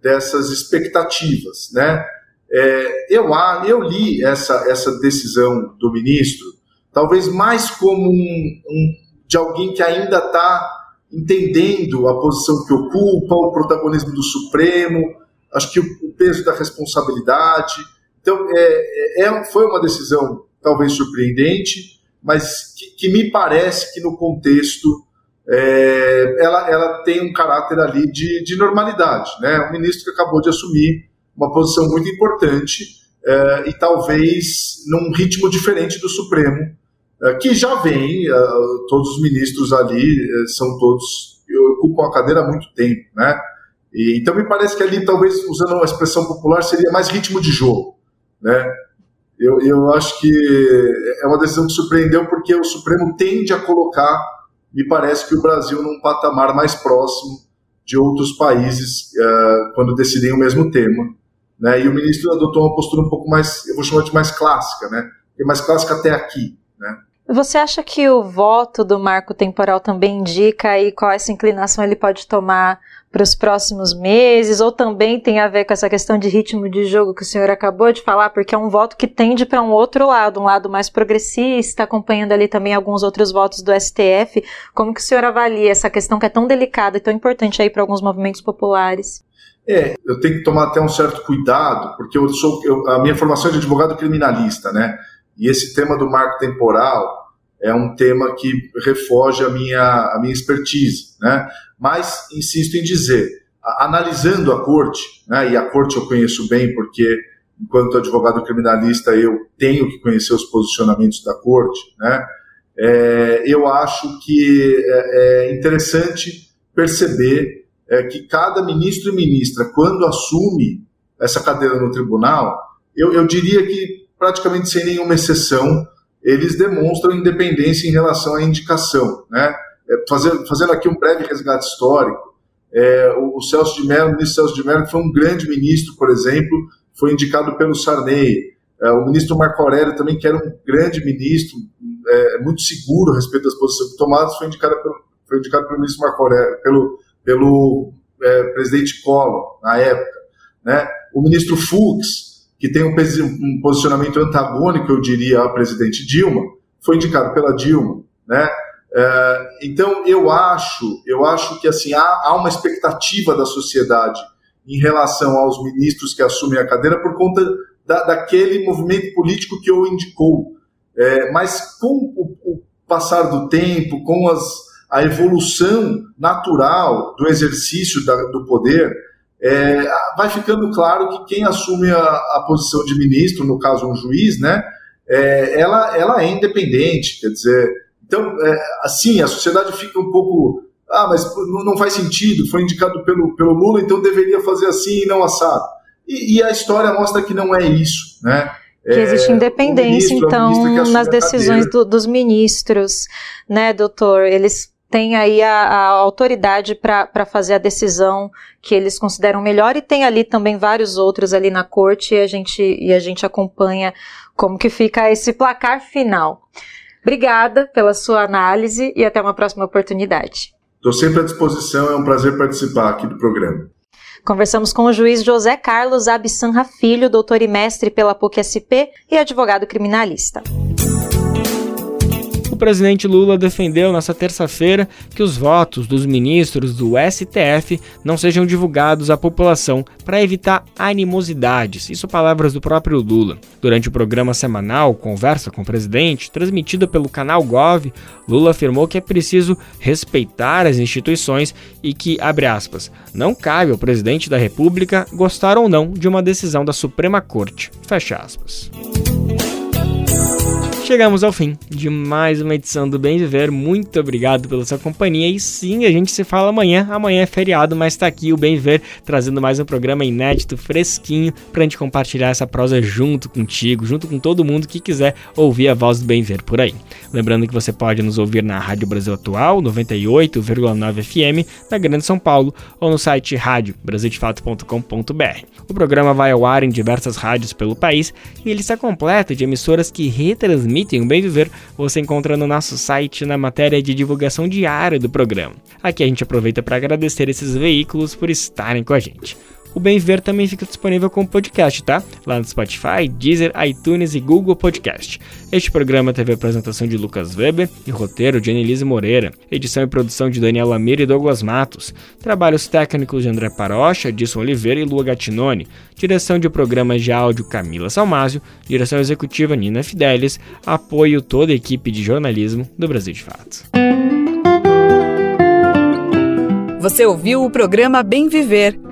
dessas expectativas, né? É, eu, eu li essa, essa decisão do ministro, talvez mais como um, um de alguém que ainda está entendendo a posição que ocupa, o protagonismo do Supremo, acho que o, o peso da responsabilidade. Então, é, é, é foi uma decisão talvez surpreendente, mas que, que me parece que no contexto é, ela, ela tem um caráter ali de, de normalidade. Né? O ministro que acabou de assumir uma posição muito importante é, e talvez num ritmo diferente do Supremo, é, que já vem, é, todos os ministros ali é, são todos, ocupam a cadeira há muito tempo. Né? E, então me parece que ali, talvez, usando uma expressão popular, seria mais ritmo de jogo. Né? Eu, eu acho que é uma decisão que surpreendeu porque o Supremo tende a colocar, me parece que o Brasil num patamar mais próximo de outros países uh, quando decidem o mesmo tema. Né? E o ministro adotou uma postura um pouco mais, eu vou chamar de mais clássica, né? é mais clássica até aqui. Né? Você acha que o voto do marco temporal também indica aí qual essa inclinação ele pode tomar para os próximos meses, ou também tem a ver com essa questão de ritmo de jogo que o senhor acabou de falar, porque é um voto que tende para um outro lado, um lado mais progressista, acompanhando ali também alguns outros votos do STF. Como que o senhor avalia essa questão que é tão delicada e tão importante aí para alguns movimentos populares? É, eu tenho que tomar até um certo cuidado, porque eu sou eu, a minha formação é de advogado criminalista, né? E esse tema do marco temporal é um tema que refoge a minha, a minha expertise, né? Mas insisto em dizer, analisando a corte, né, e a corte eu conheço bem porque enquanto advogado criminalista eu tenho que conhecer os posicionamentos da corte, né? É, eu acho que é, é interessante perceber é, que cada ministro e ministra, quando assume essa cadeira no tribunal, eu, eu diria que praticamente sem nenhuma exceção, eles demonstram independência em relação à indicação. Né? É, fazendo, aqui um breve resgate histórico, é, o, Celso de Mello, o ministro Celso de Mello, que foi um grande ministro, por exemplo, foi indicado pelo Sarney. É, o ministro Marco Aurélio também, que era um grande ministro, é, muito seguro a respeito das posições tomadas, foi indicado pelo, foi indicado pelo ministro Marco Aurélio, pelo, pelo é, presidente Collor, na época. Né? O ministro Fux, que tem um, posicionamento antagônico, eu diria, ao presidente Dilma, foi indicado pela Dilma, né? É, então eu acho, eu acho que assim há, há, uma expectativa da sociedade em relação aos ministros que assumem a cadeira por conta da, daquele movimento político que o indicou. É, mas com o, o, passar do tempo, com as, a evolução natural do exercício da, do poder, é, vai ficando claro que quem assume a, a, posição de ministro, no caso um juiz, né, é, ela, ela é independente, quer dizer, então, é, assim, a sociedade fica um pouco, ah, mas não faz sentido, foi indicado pelo, pelo Lula, então deveria fazer assim e não assado. E, e a história mostra que não é isso, né, que existe é, independência, ministro, então, nas decisões do, dos ministros, né, doutor? Eles tem aí a, a autoridade para fazer a decisão que eles consideram melhor e tem ali também vários outros ali na corte e a gente, e a gente acompanha como que fica esse placar final. Obrigada pela sua análise e até uma próxima oportunidade. Estou sempre à disposição, é um prazer participar aqui do programa. Conversamos com o juiz José Carlos Absanra Filho, doutor e mestre pela PUC-SP e advogado criminalista presidente Lula defendeu nesta terça-feira que os votos dos ministros do STF não sejam divulgados à população para evitar animosidades. Isso palavras do próprio Lula. Durante o programa semanal Conversa com o Presidente, transmitido pelo canal Gov, Lula afirmou que é preciso respeitar as instituições e que, abre aspas, não cabe ao presidente da República gostar ou não de uma decisão da Suprema Corte. Fecha aspas. Chegamos ao fim de mais uma edição do Bem Viver. Muito obrigado pela sua companhia. E sim, a gente se fala amanhã. Amanhã é feriado, mas tá aqui o Bem Viver trazendo mais um programa inédito, fresquinho, pra gente compartilhar essa prosa junto contigo, junto com todo mundo que quiser ouvir a voz do Bem Viver por aí. Lembrando que você pode nos ouvir na Rádio Brasil Atual, 98,9 FM, na Grande São Paulo, ou no site radiobrasildefato.com.br. O programa vai ao ar em diversas rádios pelo país e ele está completo de emissoras que retransmitem o Bem Viver. Você encontra no nosso site na matéria de divulgação diária do programa. Aqui a gente aproveita para agradecer esses veículos por estarem com a gente. O Bem Ver também fica disponível como podcast, tá? Lá no Spotify, Deezer, iTunes e Google Podcast. Este programa teve a apresentação de Lucas Weber e roteiro de Annelise Moreira, edição e produção de Daniel Lamir e Douglas Matos, trabalhos técnicos de André Parocha, Edson Oliveira e Lua Gatinone, direção de programas de áudio Camila Salmásio, direção executiva Nina Fidelis, apoio toda a equipe de jornalismo do Brasil de Fato. Você ouviu o programa Bem Viver